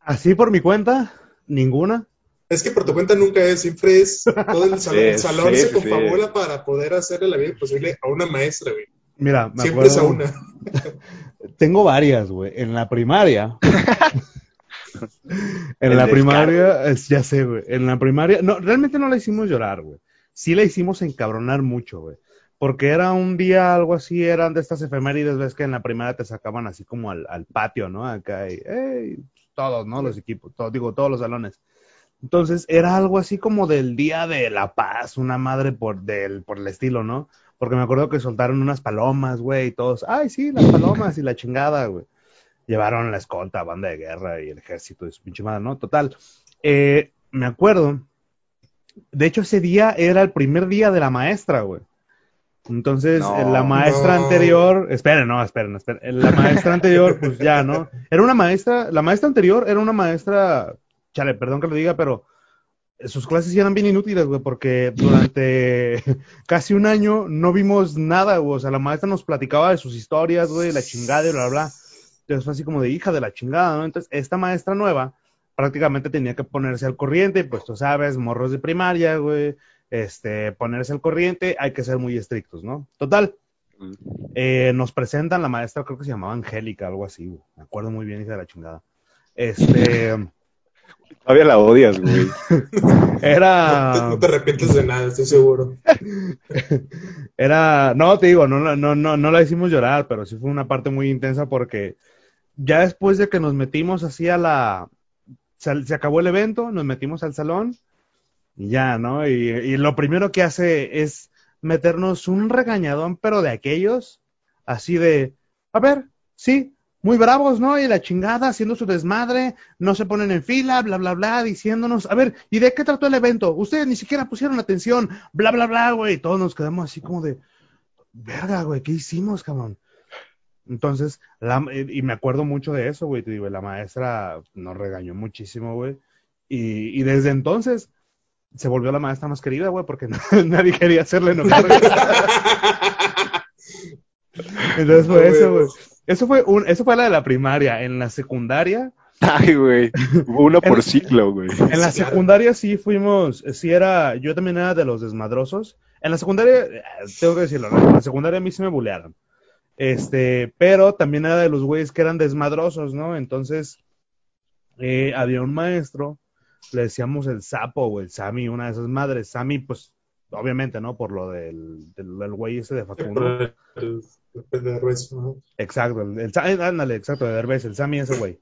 Así por mi cuenta, ninguna. Es que por tu cuenta nunca es, siempre es todo el salón, el salón se confabula para poder hacerle la vida imposible a una maestra, güey. Mira, me siempre es a una. Tengo varias, güey. En la primaria. en la primaria, ya sé, güey. En la primaria, no, realmente no la hicimos llorar, güey. Sí la hicimos encabronar mucho, güey porque era un día algo así, eran de estas efemérides, ves que en la primera te sacaban así como al, patio, ¿no? Acá, y, todos, ¿no? Los equipos, todos, digo, todos los salones. Entonces, era algo así como del Día de la Paz, una madre por, del, por el estilo, ¿no? Porque me acuerdo que soltaron unas palomas, güey, y todos, ay, sí, las palomas y la chingada, güey. Llevaron la escolta, banda de guerra y el ejército y su pinche madre, ¿no? Total. Eh, me acuerdo, de hecho, ese día era el primer día de la maestra, güey. Entonces, la maestra anterior, esperen, no, esperen, esperen. La maestra anterior, pues ya, ¿no? Era una maestra, la maestra anterior era una maestra, chale, perdón que lo diga, pero sus clases eran bien inútiles, güey, porque durante casi un año no vimos nada, güey. O sea, la maestra nos platicaba de sus historias, güey, la chingada y bla, bla. Entonces fue así como de hija de la chingada, ¿no? Entonces, esta maestra nueva prácticamente tenía que ponerse al corriente, pues tú sabes, morros de primaria, güey, este, ponerse al corriente, hay que ser muy estrictos, ¿no? Total. Eh, nos presentan la maestra, creo que se llamaba Angélica, algo así, me acuerdo muy bien, hija de la chingada. Este. Todavía la odias, güey. Era. No te arrepientes de nada, estoy seguro. Era. No, te digo, no, no, no, no la hicimos llorar, pero sí fue una parte muy intensa porque ya después de que nos metimos así a la. Se, se acabó el evento, nos metimos al salón, y ya, ¿no? Y, y lo primero que hace es meternos un regañadón, pero de aquellos, así de. A ver, sí, muy bravos, ¿no? Y la chingada, haciendo su desmadre, no se ponen en fila, bla, bla, bla, diciéndonos, a ver, ¿y de qué trató el evento? Ustedes ni siquiera pusieron atención, bla, bla, bla, güey. Todos nos quedamos así como de, verga, güey, ¿qué hicimos, cabrón? Entonces, la, y me acuerdo mucho de eso, güey, te digo, la maestra nos regañó muchísimo, güey. Y, y desde entonces se volvió la maestra más querida, güey, porque nadie quería hacerle enojar. Entonces fue eso, güey. Eso fue un, eso fue la de la primaria. En la secundaria. Ay, güey. Uno por ciclo, güey. En la secundaria sí fuimos, sí era, yo también era de los desmadrosos. En la secundaria, eh, tengo que decirlo, ¿no? en la secundaria a mí se me bulearon. Este, pero también era de los güeyes que eran desmadrosos, ¿no? Entonces, eh, había un maestro, le decíamos el sapo o el Sami, una de esas madres. Sami, pues, obviamente, ¿no? Por lo del, del, del güey ese de Facundo. El, el, el de Derbez, ¿no? Exacto, el, el, ándale, exacto, de Derbez, el Sami ese güey.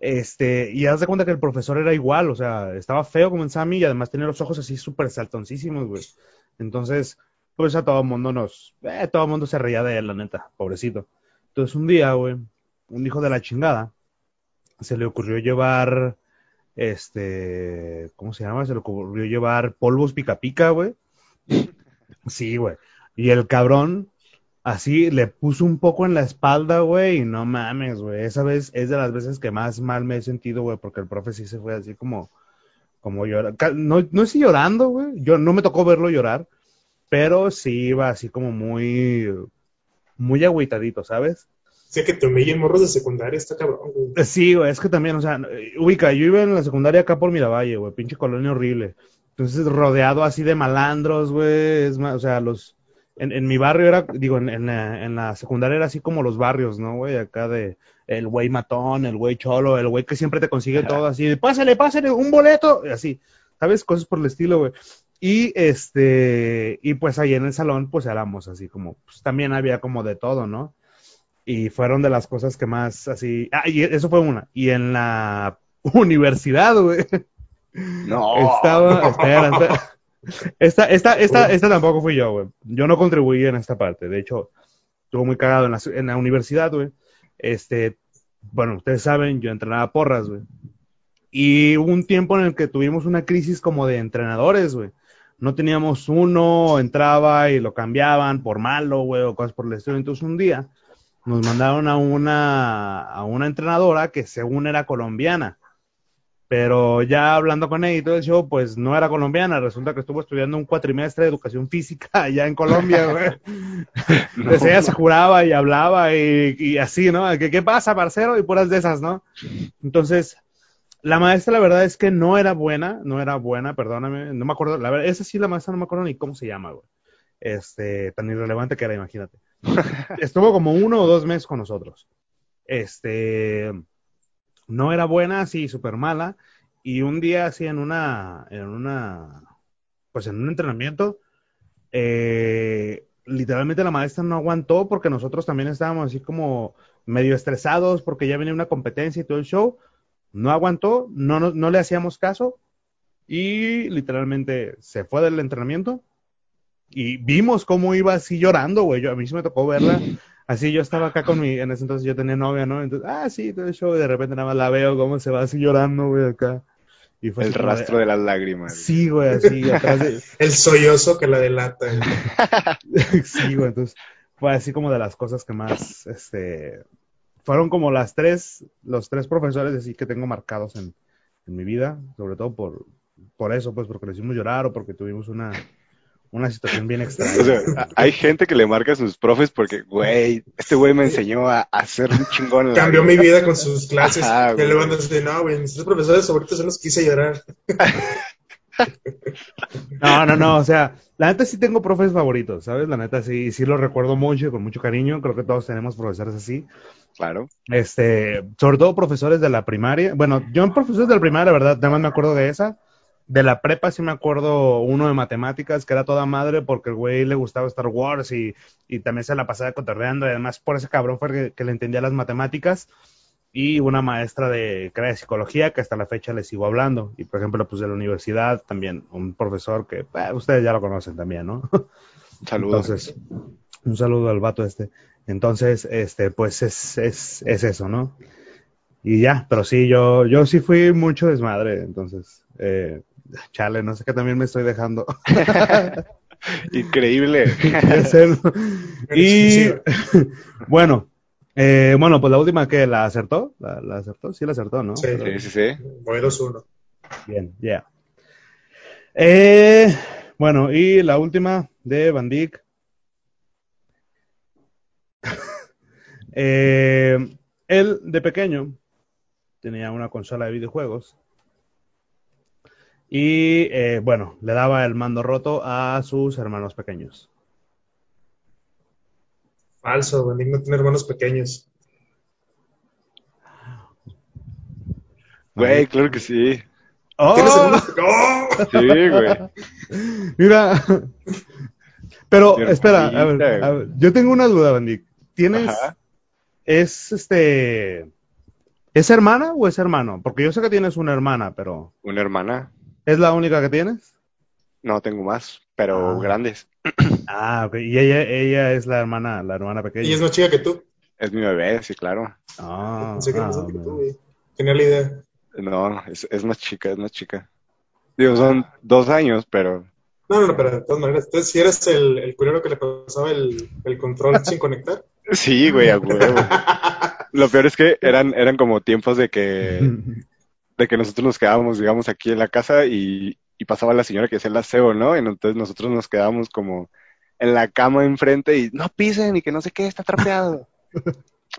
Este, y haz de cuenta que el profesor era igual, o sea, estaba feo como en Sammy y además tenía los ojos así súper saltoncísimos, güey. Entonces, pues a todo el mundo nos, eh, todo el mundo se reía de él, la neta, pobrecito. Entonces un día, güey, un hijo de la chingada, se le ocurrió llevar, este, ¿cómo se llama? Se le ocurrió llevar polvos pica pica, güey. Sí, güey. Y el cabrón, así le puso un poco en la espalda, güey, y no mames, güey. Esa vez es de las veces que más mal me he sentido, güey, porque el profe sí se fue así como, como llorar. No, no es llorando, güey. Yo no me tocó verlo llorar, pero sí iba así como muy, muy agüitadito, ¿sabes? Sé que te humillen morros de secundaria, está cabrón, güey. Sí, güey, es que también, o sea, ubica, yo iba en la secundaria acá por Miravalle, güey, pinche colonia horrible. Entonces, rodeado así de malandros, güey, es más, o sea, los, en, en, mi barrio era, digo, en, en, la, en, la, secundaria era así como los barrios, ¿no, güey? Acá de el güey matón, el güey cholo, el güey que siempre te consigue todo así, pásale, pásale, un boleto, y así, ¿sabes? Cosas por el estilo, güey. Y este, y pues ahí en el salón, pues éramos así como, pues también había como de todo, ¿no? Y fueron de las cosas que más así, ah, y eso fue una. Y en la universidad, güey. No. Estaba, espera, espera. Esta, esta, esta, esta tampoco fui yo, güey. Yo no contribuí en esta parte. De hecho, estuvo muy cagado en la, en la universidad, güey. Este, bueno, ustedes saben, yo entrenaba porras, güey. Y hubo un tiempo en el que tuvimos una crisis como de entrenadores, güey. No teníamos uno, entraba y lo cambiaban por malo, güey, o cosas por el estilo. Entonces un día nos mandaron a una, a una entrenadora que según era colombiana pero ya hablando con ella y todo el show, pues no era colombiana, resulta que estuvo estudiando un cuatrimestre de educación física allá en Colombia, güey. no, ella se juraba y hablaba y, y así, ¿no? ¿Qué, ¿Qué pasa, parcero? Y puras de esas, ¿no? Entonces, la maestra la verdad es que no era buena, no era buena, perdóname, no me acuerdo, la verdad, esa sí la maestra no me acuerdo ni cómo se llama, güey. Este, tan irrelevante que era, imagínate. Estuvo como uno o dos meses con nosotros. Este, no era buena, sí, súper mala. Y un día así en una, en una, pues en un entrenamiento, eh, literalmente la maestra no aguantó porque nosotros también estábamos así como medio estresados porque ya venía una competencia y todo el show. No aguantó, no, no, no le hacíamos caso y literalmente se fue del entrenamiento y vimos cómo iba así llorando, güey. Yo, a mí sí me tocó verla así yo estaba acá con mi, en ese entonces yo tenía novia, ¿no? Entonces, ah, sí, todo el show, y de repente nada más la veo cómo se va así llorando, güey, acá. Y fue el rastro de... de... las lágrimas. Sí, güey, así, atrás de... el sollozo que la delata. sí, güey, entonces fue así como de las cosas que más, este, fueron como las tres, los tres profesores así que tengo marcados en, en mi vida, sobre todo por, por eso, pues porque le hicimos llorar o porque tuvimos una, una situación bien extraña. O sea, hay gente que le marca a sus profes porque, güey, este güey me enseñó a, hacer un chingón. Cambió mi vida con sus clases. Ajá, luego andas de, no, güey, mis profesores favoritos son los que quise llorar. No, no, no, o sea, la neta sí tengo profes favoritos, ¿sabes? La neta sí, sí lo recuerdo mucho y con mucho cariño, creo que todos tenemos profesores así. Claro. Este, sobre todo profesores de la primaria. Bueno, yo en profesores de la primaria, la verdad, nada más me acuerdo de esa. De la prepa sí me acuerdo uno de matemáticas que era toda madre porque el güey le gustaba Star Wars y, y también se la pasaba cotorreando y además por ese cabrón fue que, que le entendía las matemáticas y una maestra de, que era de psicología que hasta la fecha le sigo hablando y por ejemplo pues de la universidad también un profesor que eh, ustedes ya lo conocen también, ¿no? Saludos. Entonces, un saludo al vato este. Entonces, este, pues es, es, es eso, ¿no? Y ya, pero sí, yo, yo sí fui mucho desmadre, entonces, eh, chale, no sé qué también me estoy dejando. Increíble. Ya sé, ¿no? y bueno, eh, bueno, pues la última que la acertó, la, la acertó, sí la acertó, ¿no? Sí. Sí, sí, sí. Voy 2-1. Bien, ya. Eh, bueno, y la última de Van. Eh, él, de pequeño, tenía una consola de videojuegos. Y, eh, bueno, le daba el mando roto a sus hermanos pequeños. Falso, Bendig no tiene hermanos pequeños. Güey, claro que sí. ¡Oh! ¡Oh! Sí, güey. Mira. Pero, Mi espera, a ver, hermanita, a ver, yo tengo una duda, Bandic. ¿Tienes, Ajá. es este, es hermana o es hermano? Porque yo sé que tienes una hermana, pero Una hermana. ¿Es la única que tienes? No tengo más, pero Ah. grandes. Ah, ok. Y ella, ella es la hermana, la hermana pequeña. Ella es más chica que tú. Es mi bebé, sí, claro. Ah, Pensé que ah, más que tú, güey. Tenía la idea. No, es, es más chica, es más chica. Digo, son dos años, pero No, no, no, pero de todas maneras, entonces si eres el, el culero que le pasaba el, el control sin conectar. sí, güey, a huevo. Lo peor es que eran, eran como tiempos de que, de que nosotros nos quedábamos, digamos, aquí en la casa y, y pasaba la señora que hacía el aseo, ¿no? Y entonces nosotros nos quedábamos como en la cama enfrente y no pisen y que no sé qué, está trapeado.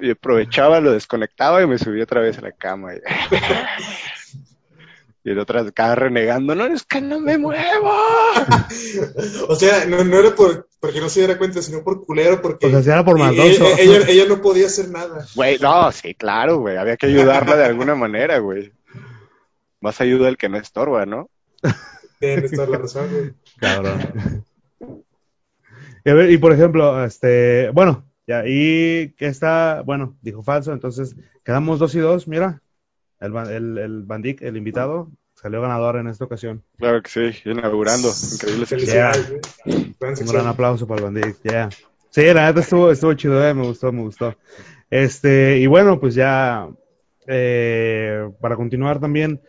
Y aprovechaba, lo desconectaba y me subía otra vez a la cama. Y, y el otro acá renegando, no, es que no me muevo. O sea, no, no era por, porque no se diera cuenta, sino por culero, porque O sea, si era por y- maldoso. ella, ella, ella no podía hacer nada. Güey, no, sí, claro, güey, había que ayudarla de alguna manera, güey. Más ayuda el que no estorba, ¿no? Tienes toda la razón, güey. Cabrón. Y, a ver, y por ejemplo, este, bueno, ya, y que está, bueno, dijo falso, entonces quedamos dos y dos, mira, el, el, el Bandic, el invitado, salió ganador en esta ocasión. Claro que sí, inaugurando, increíble. Gran Un gran aplauso para el Bandic, ya. Sí, la neta estuvo, estuvo chido, eh, me gustó, me gustó. Este, y bueno, pues ya, eh, para continuar también,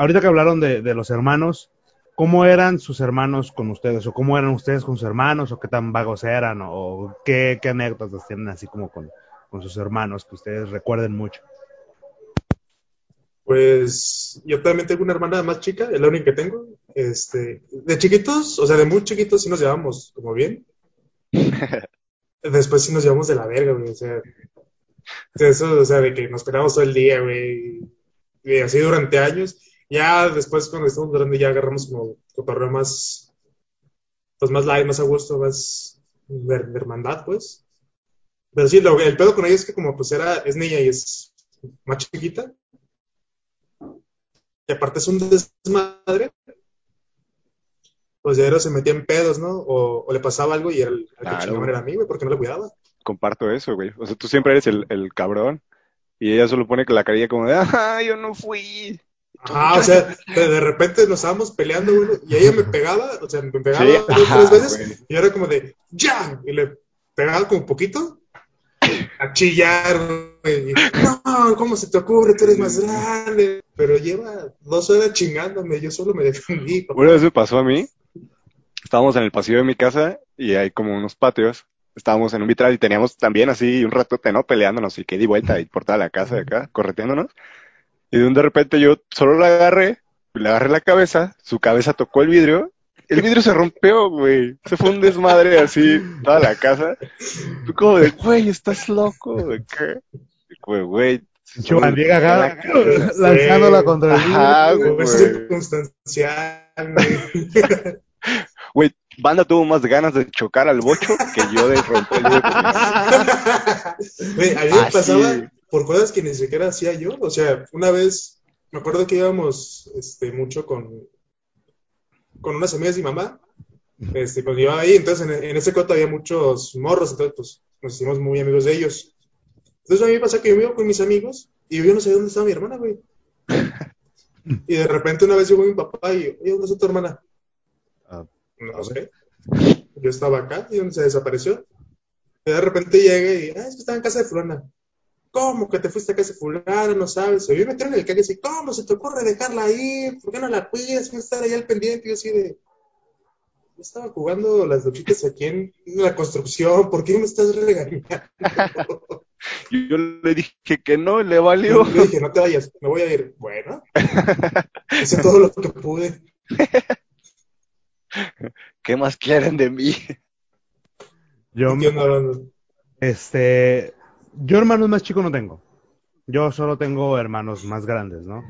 ahorita que hablaron de, de los hermanos, ¿cómo eran sus hermanos con ustedes? ¿O cómo eran ustedes con sus hermanos? ¿O qué tan vagos eran? ¿O qué, qué anécdotas tienen así como con, con sus hermanos que ustedes recuerden mucho? Pues yo también tengo una hermana más chica, es la única que tengo. Este, de chiquitos, o sea, de muy chiquitos sí nos llevamos como bien. Después sí nos llevamos de la verga, güey. O sea, de eso, o sea, de que nos peleamos todo el día, güey. Y así durante años. Ya después, cuando estamos durando, ya agarramos como cotorreo más, pues más light, más a gusto, más de, de hermandad, pues. Pero sí, lo- el pedo con ella es que como pues era, es niña y es más chiquita. Y aparte es un desmadre. Pues ya era, se metía en pedos, ¿no? O, o le pasaba algo y era el, el Claro. era a mí, güey, porque no le cuidaba. Comparto eso, güey. O sea, tú siempre eres el, el cabrón y ella solo pone que la carilla como de, ah, yo no fui. Ajá, o sea, de, repente nos estábamos peleando, güey, y ella me pegaba, o sea, me pegaba Sí, dos, ajá, tres veces, güey. y era como de, ¡ya! Y le pegaba como poquito, a chillar, güey. y, No, ¿cómo se te ocurre? Tú eres más grande. Pero lleva dos horas chingándome, yo solo me defendí. papá. Una vez me pasó a mí, estábamos en el pasillo de mi casa y hay como unos patios, estábamos en un vitral y teníamos también así un ratote, ¿no? Peleándonos y que di vuelta y por toda la casa de acá, correteándonos. Y de un de repente yo solo la agarré, le agarré la cabeza, su cabeza tocó el vidrio, el vidrio se rompió, güey. Se fue un desmadre así, toda la casa. Fue como de, güey, estás loco, ¿de qué? Güey, acá, La lanzándola contra el Ajá, vidrio. Fue güey. circunstancial, güey. Güey, Banda tuvo más ganas de chocar al bocho que yo de romper el vidrio. Güey, a mí me pasaba por cosas que ni siquiera hacía yo. O sea, una vez, me acuerdo que íbamos este, mucho con, con unas amigas mi mamá. Este, pues iba ahí, entonces en, en ese coto había muchos morros, entonces pues nos hicimos muy amigos de ellos. Entonces a mí me pasa que yo me iba con mis amigos y yo no sabía dónde estaba mi hermana, güey. Y de repente una vez llegó mi papá y, oye, ¿dónde está tu hermana? Ah, no sé. Yo estaba acá y donde se desapareció. Y de repente llega y, ah, es que estaba en casa de fulana. ¿Cómo que te fuiste a casa fulana? No sabes. Se vio meter en el calle así, ¿cómo se te ocurre dejarla ahí? ¿Por qué no la cuidas? ¿Vas a estar ahí al pendiente? Y yo así de, yo estaba jugando las luchitas aquí en la construcción, ¿por qué me estás regañando? Yo le dije que no, le valió. Yo dije, no te vayas, me voy a ir. Bueno, hice todo lo que pude. ¿Qué más quieren de mí? Yo, ¿Qué onda, banda? este, yo hermanos más chicos no tengo. Yo solo tengo hermanos más grandes, ¿no?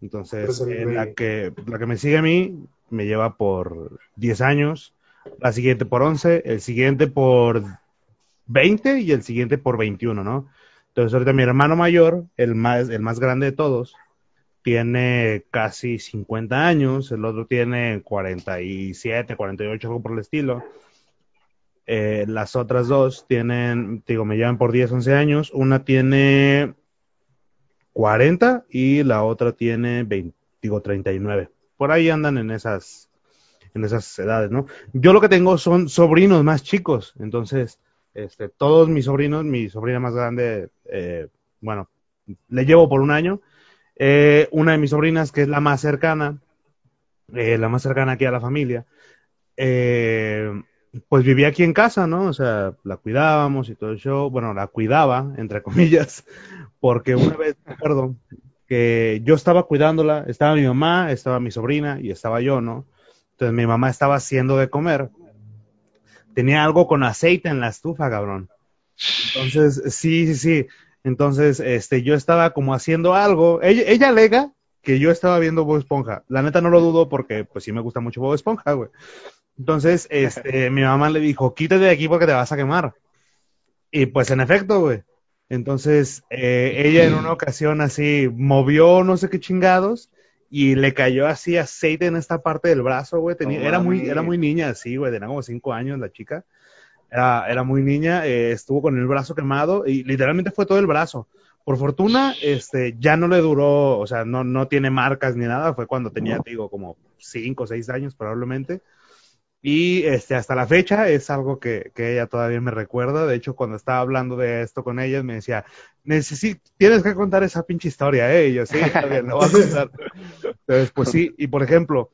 Entonces, Pues, eh, la que, la que me sigue a mí me lleva por 10 años, la siguiente por 11, el siguiente por 20 y el siguiente por 21, ¿no? Entonces, ahorita mi hermano mayor, el más, el más grande de todos, tiene casi 50 años, el otro tiene 47, 48, algo por el estilo. Eh, las otras dos tienen, digo, me llevan por 10, 11 años. Una tiene 40 y la otra tiene 20, digo, 39. Por ahí andan en esas, en esas edades, ¿no? Yo lo que tengo son sobrinos más chicos. Entonces, este, todos mis sobrinos, mi sobrina más grande, eh, bueno, le llevo por un año. Eh, una de mis sobrinas, que es la más cercana, eh, la más cercana aquí a la familia, eh, pues vivía aquí en casa, ¿no? O sea, la cuidábamos y todo el. Bueno, la cuidaba, entre comillas, porque una vez acuerdo que yo estaba cuidándola, estaba mi mamá, estaba mi sobrina y estaba yo, ¿no? Entonces mi mamá estaba haciendo de comer. Tenía algo con aceite en la estufa, cabrón. Entonces, sí, sí, sí. Entonces, este, yo estaba como haciendo algo. Ella, ella alega que yo estaba viendo Bob Esponja. La neta no lo dudo porque, pues sí me gusta mucho Bob Esponja, güey. Entonces, este, mi mamá le dijo, quítate de aquí porque te vas a quemar. Y pues en efecto, güey. Entonces, eh, ella en una ocasión así movió no sé qué chingados y le cayó así aceite en esta parte del brazo, güey. Tenía, No era muy, era muy niña, así, güey, tenía como cinco años la chica. Era, era muy niña, eh, estuvo con el brazo quemado y literalmente fue todo el brazo. Por fortuna, este, ya no le duró, o sea, no, no tiene marcas ni nada, fue cuando tenía, te digo, como cinco o seis años probablemente. Y este, hasta la fecha es algo que, que ella todavía me recuerda. De hecho, cuando estaba hablando de esto con ella, me decía, tienes que contar esa pinche historia, ¿eh? Y yo, sí, está bien, lo voy a contar. Entonces, pues sí, y por ejemplo,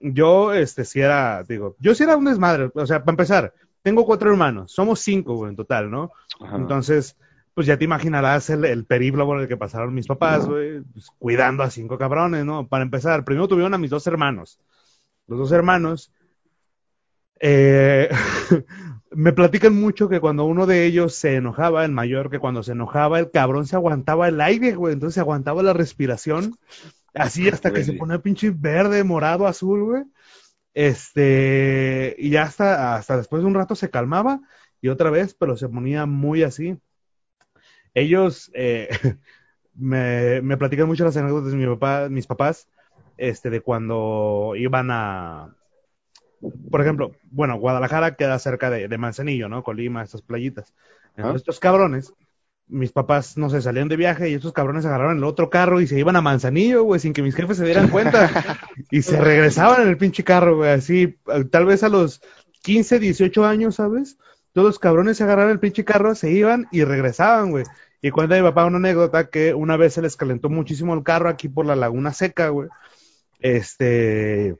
yo, este, si era, digo, yo sí era un desmadre. O sea, para empezar, tengo cuatro hermanos, somos cinco, güey, en total, ¿no? Ajá. Entonces, pues ya te imaginarás el, el periplo por el que pasaron mis papás, güey, pues, cuidando a cinco cabrones, ¿no? Para empezar, primero tuvieron a mis dos hermanos. Los dos hermanos eh, me platican mucho que cuando uno de ellos se enojaba, el mayor, que cuando se enojaba, el cabrón se aguantaba el aire, güey, entonces se aguantaba la respiración, así hasta que se ponía pinche verde, morado, azul, güey. Este, y ya hasta, hasta después de un rato se calmaba y otra vez, pero se ponía muy así. Ellos eh, me, me platican mucho las anécdotas de mi papá, mis papás, este, de cuando iban a, por ejemplo, bueno, Guadalajara queda cerca de, de Manzanillo, ¿no? Colima, estas playitas. Entonces, Ah. estos cabrones, mis papás, no sé, salían de viaje y estos cabrones agarraron el otro carro y se iban a Manzanillo, güey, sin que mis jefes se dieran cuenta. y se regresaban en el pinche carro, güey, así, tal vez a los 15, 18 años, ¿sabes? Todos los cabrones se agarraron el pinche carro, se iban y regresaban, güey. Y cuenta mi papá una anécdota que una vez se les calentó muchísimo el carro aquí por la Laguna Seca, güey. Este,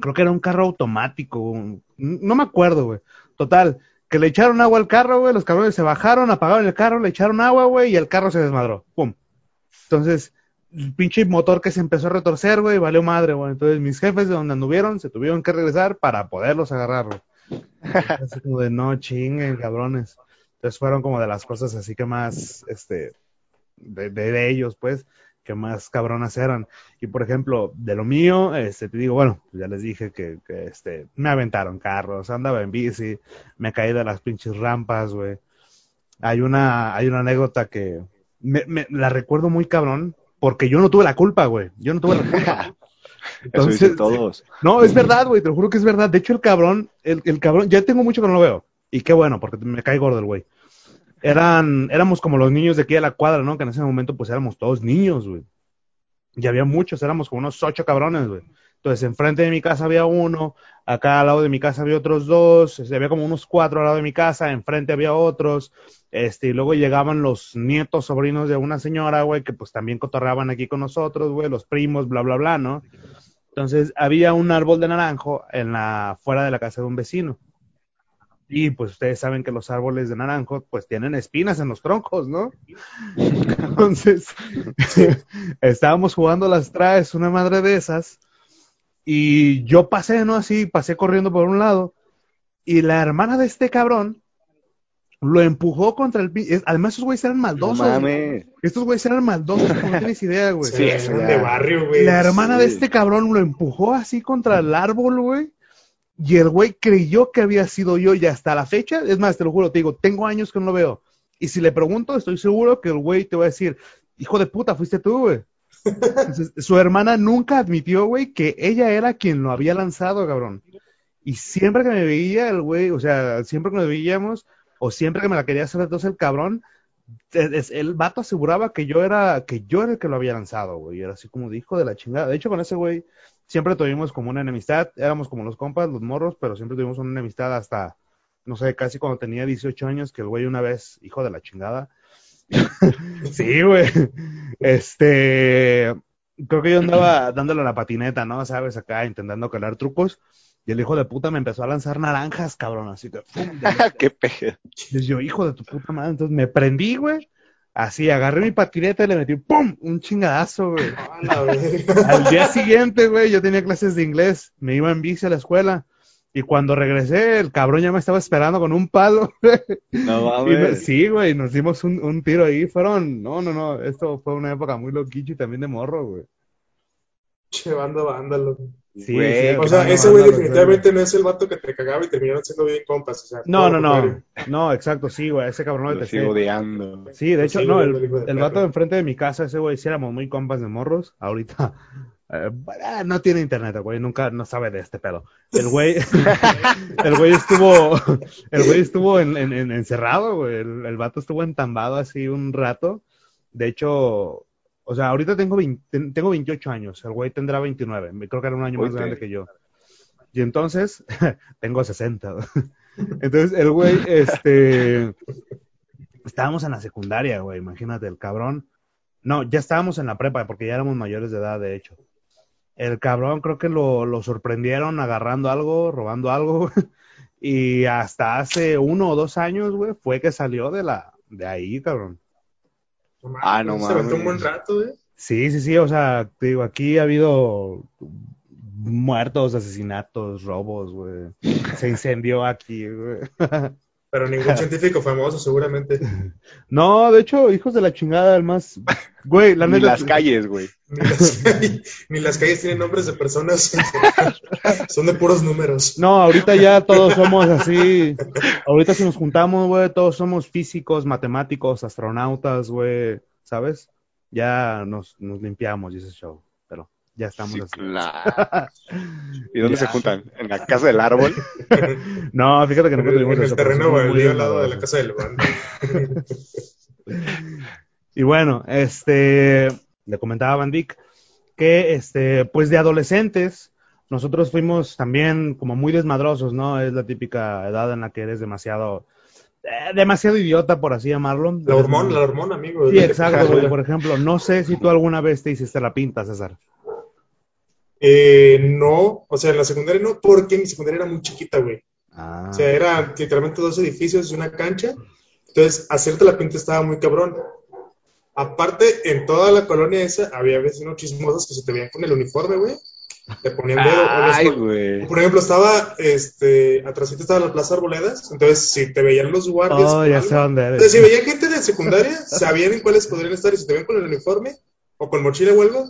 creo que era un carro automático, un- no me acuerdo, güey. Total, que le echaron agua al carro, güey, los cabrones se bajaron, apagaron el carro, le echaron agua, güey, y el carro se desmadró. Pum. Entonces, el pinche motor que se empezó a retorcer, güey, valió madre, güey. Entonces, mis jefes de donde anduvieron se tuvieron que regresar para poderlos agarrar, güey. Así como de no chinguen, cabrones. Entonces fueron como de las cosas así que más, este, de, de- de ellos, pues, que más cabronas eran. Y por ejemplo, de lo mío, este, te digo, bueno, ya les dije que, que, este, me aventaron carros, andaba en bici, me caí de las pinches rampas, güey. Hay una, hay una anécdota que me, me- la recuerdo muy cabrón, porque yo no tuve la culpa, güey. Yo no tuve la culpa. Eso dicen todos. No, es verdad, güey, te lo juro que es verdad. De hecho, el cabrón, el, el cabrón, ya tengo mucho que no lo veo. Y qué bueno, porque me cae gordo el güey. Eran, éramos como los niños de aquí de la cuadra, ¿no? Que en ese momento, pues éramos todos niños, güey. Y había muchos, éramos como unos ocho cabrones, güey. Entonces, enfrente de mi casa había uno, acá al lado de mi casa había otros dos, este, había como unos cuatro al lado de mi casa, enfrente había otros, este, y luego llegaban los nietos, sobrinos de una señora, güey, que pues también cotorreaban aquí con nosotros, güey, los primos, bla, bla, bla, ¿no? Entonces, había un árbol de naranjo en la, fuera de la casa de un vecino. Y pues ustedes saben que los árboles de naranjo pues tienen espinas en los troncos, ¿no? Entonces, estábamos jugando las traes, una madre de esas, y yo pasé, ¿no? Así, pasé corriendo por un lado, y la hermana de este cabrón lo empujó contra el... es- Además, esos güeyes eran No maldosos. güey. mames. Estos güeyes eran maldosos, como no tienes idea, güey. Sí, eran de barrio, güey. La hermana de este cabrón lo empujó así contra el árbol, güey. Y el güey creyó que había sido yo y hasta la fecha, es más, te lo juro, te digo, tengo años que no lo veo. Y si le pregunto, estoy seguro que el güey te va a decir, hijo de puta, fuiste tú, güey. Entonces, su hermana nunca admitió, güey, que ella era quien lo había lanzado, cabrón. Y siempre que me veía el güey, o sea, siempre que nos veíamos, o siempre que me la quería hacer entonces el cabrón, es- es- el vato aseguraba que yo era, que yo era el que lo había lanzado, güey. Y era así como de hijo de la chingada. De hecho, con ese güey siempre tuvimos como una enemistad. Éramos como los compas, los morros, pero siempre tuvimos una enemistad hasta, no sé, casi cuando tenía 18 años, que el güey una vez, hijo de la chingada. sí, güey. Este, creo que yo andaba dándole la patineta, ¿no? Sabes, acá intentando calar trucos. Y el hijo de puta me empezó a lanzar naranjas, cabrón. Así que, Qué pedo. y yo, hijo de tu puta madre. Entonces me prendí, güey. Así, agarré mi patineta y le metí, ¡pum! Un chingadazo, güey. A la verga. Al día siguiente, güey, yo tenía clases de inglés. Me iba en bici a la escuela. Y cuando regresé, el cabrón ya me estaba esperando con un palo. güey. No mames. sí, güey, nos dimos un, un tiro ahí. Fueron, no, no, no. Esto fue una época muy loquicho y también de morro, güey. Che, banda, vándalo. Sí, Güey, sí, O sea, ese güey definitivamente no es el vato que te cagaba y terminaron siendo bien compas. O sea, No, no, no. contrario. No, exacto, sí, güey. Ese cabrón lo detesté. sigo odiando. Sí, de hecho, no, el, el de vato de enfrente de mi casa, ese güey, sí éramos muy compas de morros. Ahorita, eh, no tiene internet, güey, nunca, no sabe de este pedo. El güey, el güey estuvo, el güey estuvo en, en- en- encerrado, güey. El, el vato estuvo entambado así un rato. De hecho, o sea, ahorita tengo 20 tengo 28 años, el güey tendrá 29, me- creo que era un año más grande que yo. Y entonces, tengo 60. Entonces, el güey, este, estábamos en la secundaria, güey, imagínate, el cabrón. No, ya estábamos en la prepa, porque ya éramos mayores de edad, de hecho. El cabrón creo que lo, lo sorprendieron agarrando algo, robando algo. Y hasta hace uno o dos años, güey, fue que salió de la, de ahí, cabrón. Mames, Ah, no Se aventó un mames. buen rato, güey. Sí, sí, sí, o sea, te digo, aquí ha habido muertos, asesinatos, robos, güey. Se incendió aquí, güey. Pero ningún científico famoso, seguramente. No, de hecho, hijos de la chingada, el más, güey, la Ni neta. las calles, güey. Ni las, ni las calles tienen nombres de personas. Son de puros números. No, ahorita ya todos somos así. Ahorita si nos juntamos, güey, todos somos físicos, matemáticos, astronautas, güey, ¿sabes? Ya nos, nos limpiamos y ese show, ya estamos Sí, así. claro. ¿Y dónde Ya. se juntan? ¿En la casa del árbol? No, fíjate que el, tuvimos en el terreno baldío al lado de la casa del bando. Y bueno, este, le comentaba a Van Dyck que, este, pues de adolescentes, nosotros fuimos también como muy desmadrosos, ¿no? Es la típica edad en la que eres demasiado, eh, demasiado idiota, por así llamarlo. La hormona, la hormona, amigo. Sí, exacto, güey. Por ejemplo, no sé si tú alguna vez te hiciste la pinta, César. Eh, no, o sea, en la secundaria no, porque mi secundaria era muy chiquita, güey. Ah. O sea, era literalmente dos edificios y una cancha. Entonces, hacerte la pinta estaba muy cabrón. Aparte, en toda la colonia esa había vecinos chismosos que se te veían con el uniforme, güey. te ponían dedo. Ay, güey. por ejemplo, estaba, este, atrásito estaba la Plaza Arboledas, entonces si te veían los guardias. Oh, ya algo, sé dónde entonces, si eres. veían gente de secundaria, sabían en cuáles podrían estar, y si te ven con el uniforme, o con mochila o algo,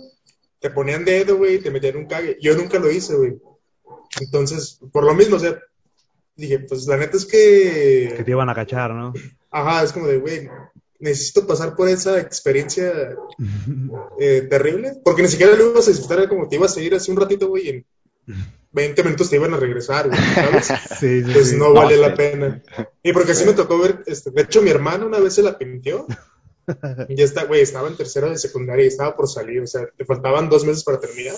te ponían dedo, güey, y te metían un cague. Yo nunca lo hice, güey. Entonces, por lo mismo, o sea, dije, pues la neta es Que que, te iban a cachar, ¿no? ajá, es como de, güey, necesito pasar por esa experiencia eh, terrible, porque ni siquiera lo ibas a disfrutar, era como te ibas a ir así un ratito, güey, y en 20 minutos te iban a regresar, güey, ¿sabes? Sí, sí, Pues sí. no vale No, la pena. Y porque sí me tocó ver, este, de hecho mi hermano una vez se la pintió, ya está, güey, estaba en tercero de secundaria y estaba por salir, o sea, le faltaban dos meses para terminar.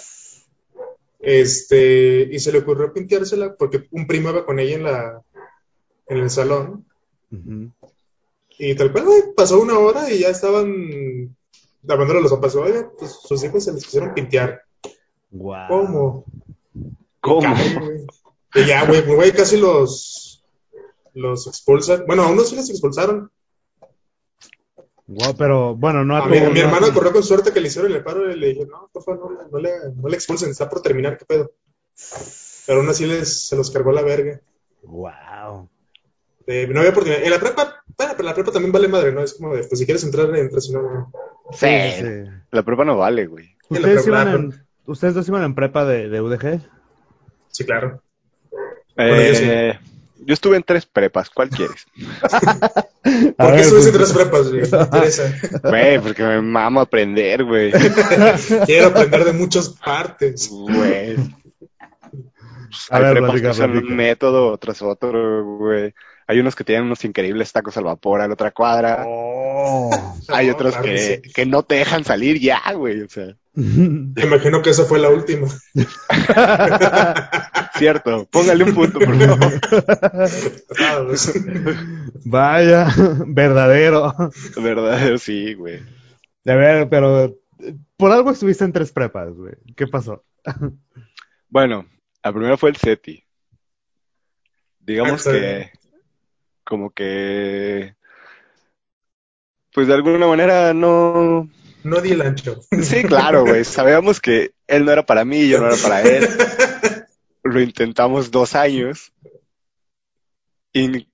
Este, y se le ocurrió pintársela porque un primo iba con ella en la, en el salón. Y tal cual, güey, pasó una hora y ya estaban lavándole los zapatos. Oiga, pues sus hijos se les quisieron pintear. Guau. ¿Cómo? ¿Cómo? Y ya, güey, güey, casi los, los expulsan. Bueno, a unos sí los expulsaron. Guau, pero bueno, no A tu- mi, a mi no- hermano corrió con suerte que le hicieron el paro y le dije, no, por favor, no, no le, no le expulsen, está por terminar, qué pedo. Pero aún así les, se los cargó la verga. Guau. Eh, no había oportunidad. En la prepa, bueno, pero la prepa también vale madre, ¿no? Es como de, pues si quieres entrar, entras, si no, no. Sí, Sí, sí. La prueba no vale, güey. ¿Ustedes, prepa, iban en, ¿Ustedes dos iban en prepa de, de UDG? Sí, claro. Eh, yo yo estuve en tres prepas, ¿cuál quieres? A ¿Por qué estuviste en pues, tres prepas, güey? Me interesa. Güey, porque me mamo aprender, güey. Quiero aprender de muchas partes. Güey. A Hay ver, prepas platica, que usan platica. un método tras otro, güey. Hay unos que tienen unos increíbles tacos al vapor a la otra cuadra. Oh. Hay No, otros claro que, que sí. que no te dejan salir ya, güey. O sea, Me imagino que esa fue la última. cierto. Póngale un punto, por favor. Vaya, verdadero. Verdad, sí, güey. A ver, pero por algo estuviste en tres prepas, güey. ¿Qué pasó? Bueno, la primera fue el SETI. Digamos Ah, que, como que, pues de alguna manera no. No di el ancho. Sí, claro, güey. Sabíamos que él no era para mí, yo no era para él. Lo intentamos dos años y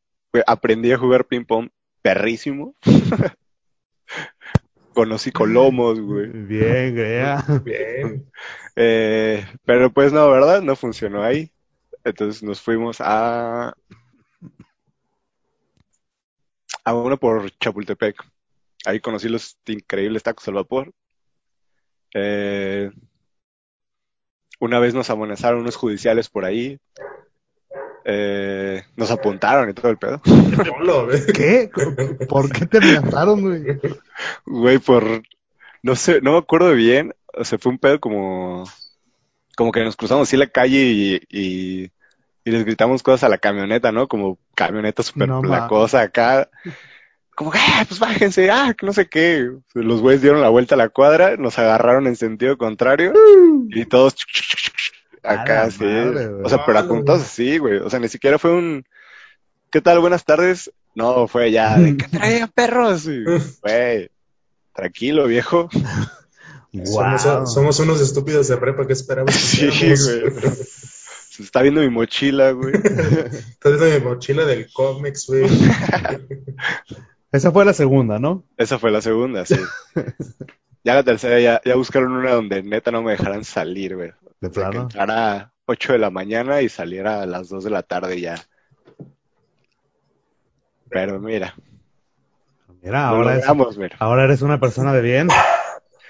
aprendí a jugar ping pong perrísimo. Conocí colomos, güey. Bien, Grea. Bien. Eh, pero pues no, ¿verdad? No funcionó ahí. Entonces nos fuimos a a uno por Chapultepec. Ahí conocí los increíbles tacos al vapor. Eh, una vez nos amonezaron unos judiciales por ahí. Eh, nos apuntaron y todo el pedo. ¿Qué? ¿Por qué te amenazaron, güey? Güey, por no sé, no me acuerdo bien. O sea, fue un pedo como como que nos cruzamos así la calle y, y, y les gritamos cosas a la camioneta, ¿no? Como camioneta súper No placosa acá. Como que, ah, pues bájense, ah, que no sé qué. Los güeyes dieron la vuelta a la cuadra, nos agarraron en sentido contrario y todos acá, sí. madre, güey. O sea, pero apuntados así, güey. O sea, ni siquiera fue un, ¿qué tal? Buenas tardes. No, fue ya, de, ¿qué traían perros? Güey, tranquilo, viejo. Somos, somos unos estúpidos de prepa que esperamos. Sí, güey. Se está viendo mi mochila, güey. Estás viendo mi mochila del cómics, güey. Esa fue la segunda, ¿no? Esa fue la segunda, sí. Ya la tercera, ya, ya buscaron una donde neta no me dejaran salir, güey. De O sea, que plano. entrara a 8 de la mañana y saliera a las 2 de la tarde ya. Pero mira, Mira, ahora, es- logramos, mira. ahora eres una persona de bien.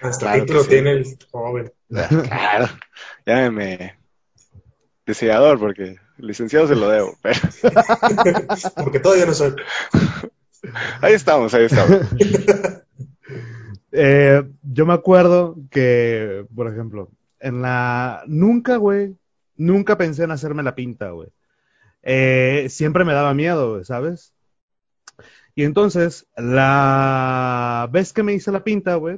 Hasta Claro título que sí. tiene el joven. Claro, llámeme deseador porque licenciado se lo debo. Pero Porque todavía no soy. Ahí estamos, ahí estamos. Eh, yo me acuerdo que, por ejemplo, en la... Nunca, güey, nunca pensé en hacerme la pinta, güey. Eh, siempre me daba miedo, güey, ¿sabes? Y entonces, la vez que me hice la pinta, güey,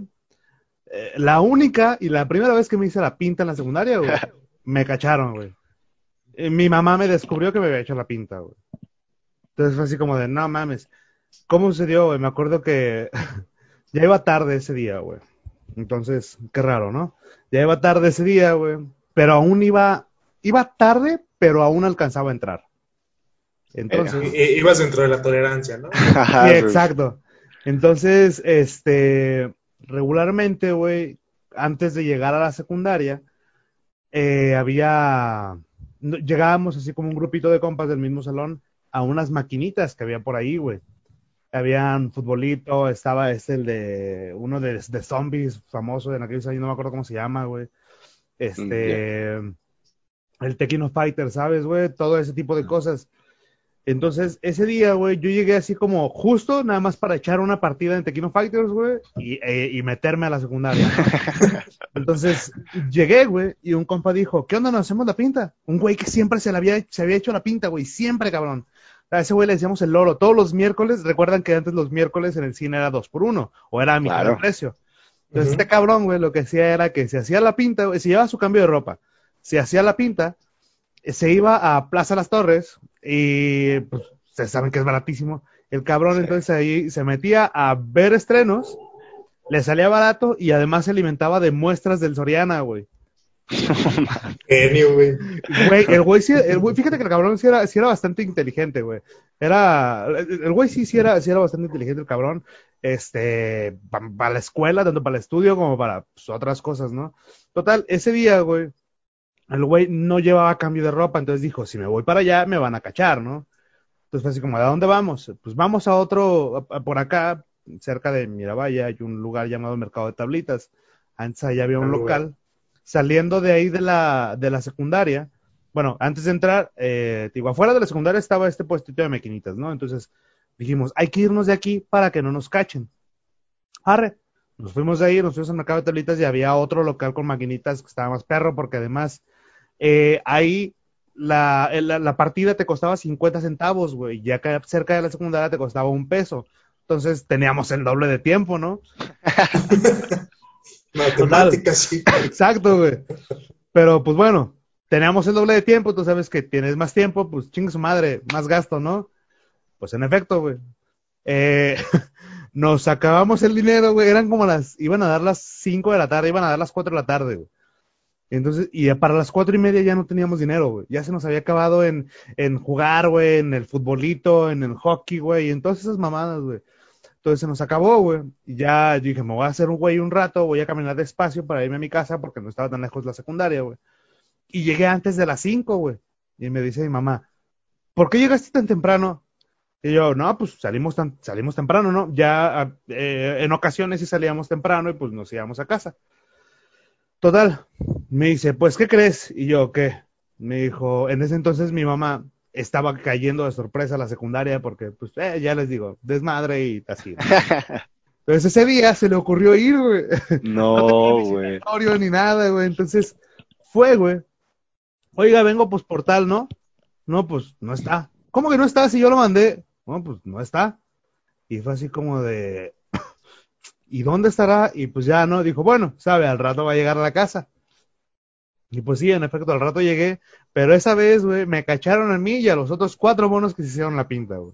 eh, la única y la primera vez que me hice la pinta en la secundaria, güey, me cacharon, güey. Mi mamá me descubrió que me había hecho la pinta, güey. Entonces fue así como de, no mames. ¿Cómo sucedió, güey? Me acuerdo que ya iba tarde ese día, güey. Entonces, qué raro, ¿no? Ya iba tarde ese día, güey. pero aún iba, iba tarde, pero aún alcanzaba a entrar. Entonces, I- i- ibas dentro de la tolerancia, ¿no? Sí, exacto. Entonces, este, regularmente, güey, antes de llegar a la secundaria, eh, había, llegábamos así como un grupito de compas del mismo salón a unas maquinitas que había por ahí, güey. Habían futbolito, estaba este, el de, uno de, de zombies famoso en aquellos años, no me acuerdo cómo se llama, güey. Este, el Tekken Fighter, ¿sabes, güey? Todo ese tipo de cosas. Entonces, ese día, güey, yo llegué así como justo nada más para echar una partida en Tequino Fighters, güey, y, eh, y meterme a la secundaria. Entonces, llegué, güey, y un compa dijo, ¿qué onda, nos hacemos la pinta? Un güey que siempre se, la había, se había hecho la pinta, güey, siempre, cabrón. A ese güey le decíamos el loro. Todos los miércoles, recuerdan que antes los miércoles en el cine era dos por uno, o era a mitad Claro. de precio. Entonces, este cabrón, güey, lo que hacía era que se hacía la pinta, güey, se llevaba su cambio de ropa, se hacía la pinta, eh, se iba a Plaza Las Torres y pues ustedes saben que es baratísimo. El cabrón Sí. entonces ahí se metía a ver estrenos, le salía barato y además se alimentaba de muestras del Soriana, güey. Genio, güey. Güey, el güey sí, el güey, fíjate que el cabrón sí era, sí era bastante inteligente, güey. Era, el güey sí, sí era, sí era bastante inteligente el cabrón, este, para la escuela, tanto para el estudio como para pues, otras cosas, ¿no? Total, ese día, güey, el güey no llevaba cambio de ropa, entonces dijo, si me voy para allá, me van a cachar, ¿no? Entonces fue así como, ¿a dónde vamos? Pues vamos a otro, a- a- por acá, cerca de Miravalle, hay un lugar llamado Mercado de Tablitas. Antes allá había un local. Saliendo de ahí de la, de la secundaria, bueno, antes de entrar, eh, afuera de la secundaria estaba este puestito de maquinitas, ¿no? Entonces dijimos, hay que irnos de aquí para que no nos cachen. Arre. Nos fuimos de ahí, nos fuimos al mercado de tablitas y había otro local con maquinitas que estaba más perro porque además eh, ahí la, la, la partida te costaba 50 centavos, güey, ya que cerca de la secundaria te costaba un peso. Entonces teníamos el doble de tiempo, ¿no? Matemáticas, sí. Exacto, güey. Pero pues bueno, teníamos el doble de tiempo, tú sabes que tienes más tiempo, pues chingue su madre, más gasto, ¿no? Pues en efecto, güey. Eh, nos acabamos el dinero, güey, eran como las, iban a dar las 5 de la tarde, iban a dar las 4 de la tarde, güey. Entonces, y para las cuatro y media ya no teníamos dinero, güey. Ya se nos había acabado en, en jugar, güey, en el futbolito, en el hockey, güey, y en todas esas mamadas, güey. Entonces se nos acabó, güey. Y ya yo dije, me voy a hacer un güey un rato, voy a caminar despacio para irme a mi casa porque no estaba tan lejos la secundaria, güey. Y llegué antes de las 5, güey. Y me dice mi mamá, ¿por qué llegaste tan temprano? Y yo, no, pues salimos tan, salimos temprano, ¿no? Ya eh, en ocasiones sí salíamos temprano y pues nos íbamos a casa. Total, me dice, pues, ¿qué crees? Y yo, ¿qué? Me dijo, en ese entonces mi mamá estaba cayendo de sorpresa a la secundaria porque, pues, eh, ya les digo, desmadre y así. Entonces ese día se le ocurrió ir, güey. No, güey. Victorio ni nada, güey. Entonces fue, güey. Oiga, vengo pues por tal, ¿no? No, pues no está. ¿Cómo que no está si yo lo mandé? No, pues no está. Y fue así como de, ¿y dónde estará? Y pues ya, ¿no? Dijo, bueno, sabe, al rato va a llegar a la casa. Y pues sí, en efecto, al rato llegué, pero esa vez, güey, me cacharon a mí y a los otros cuatro monos que se hicieron la pinta, güey.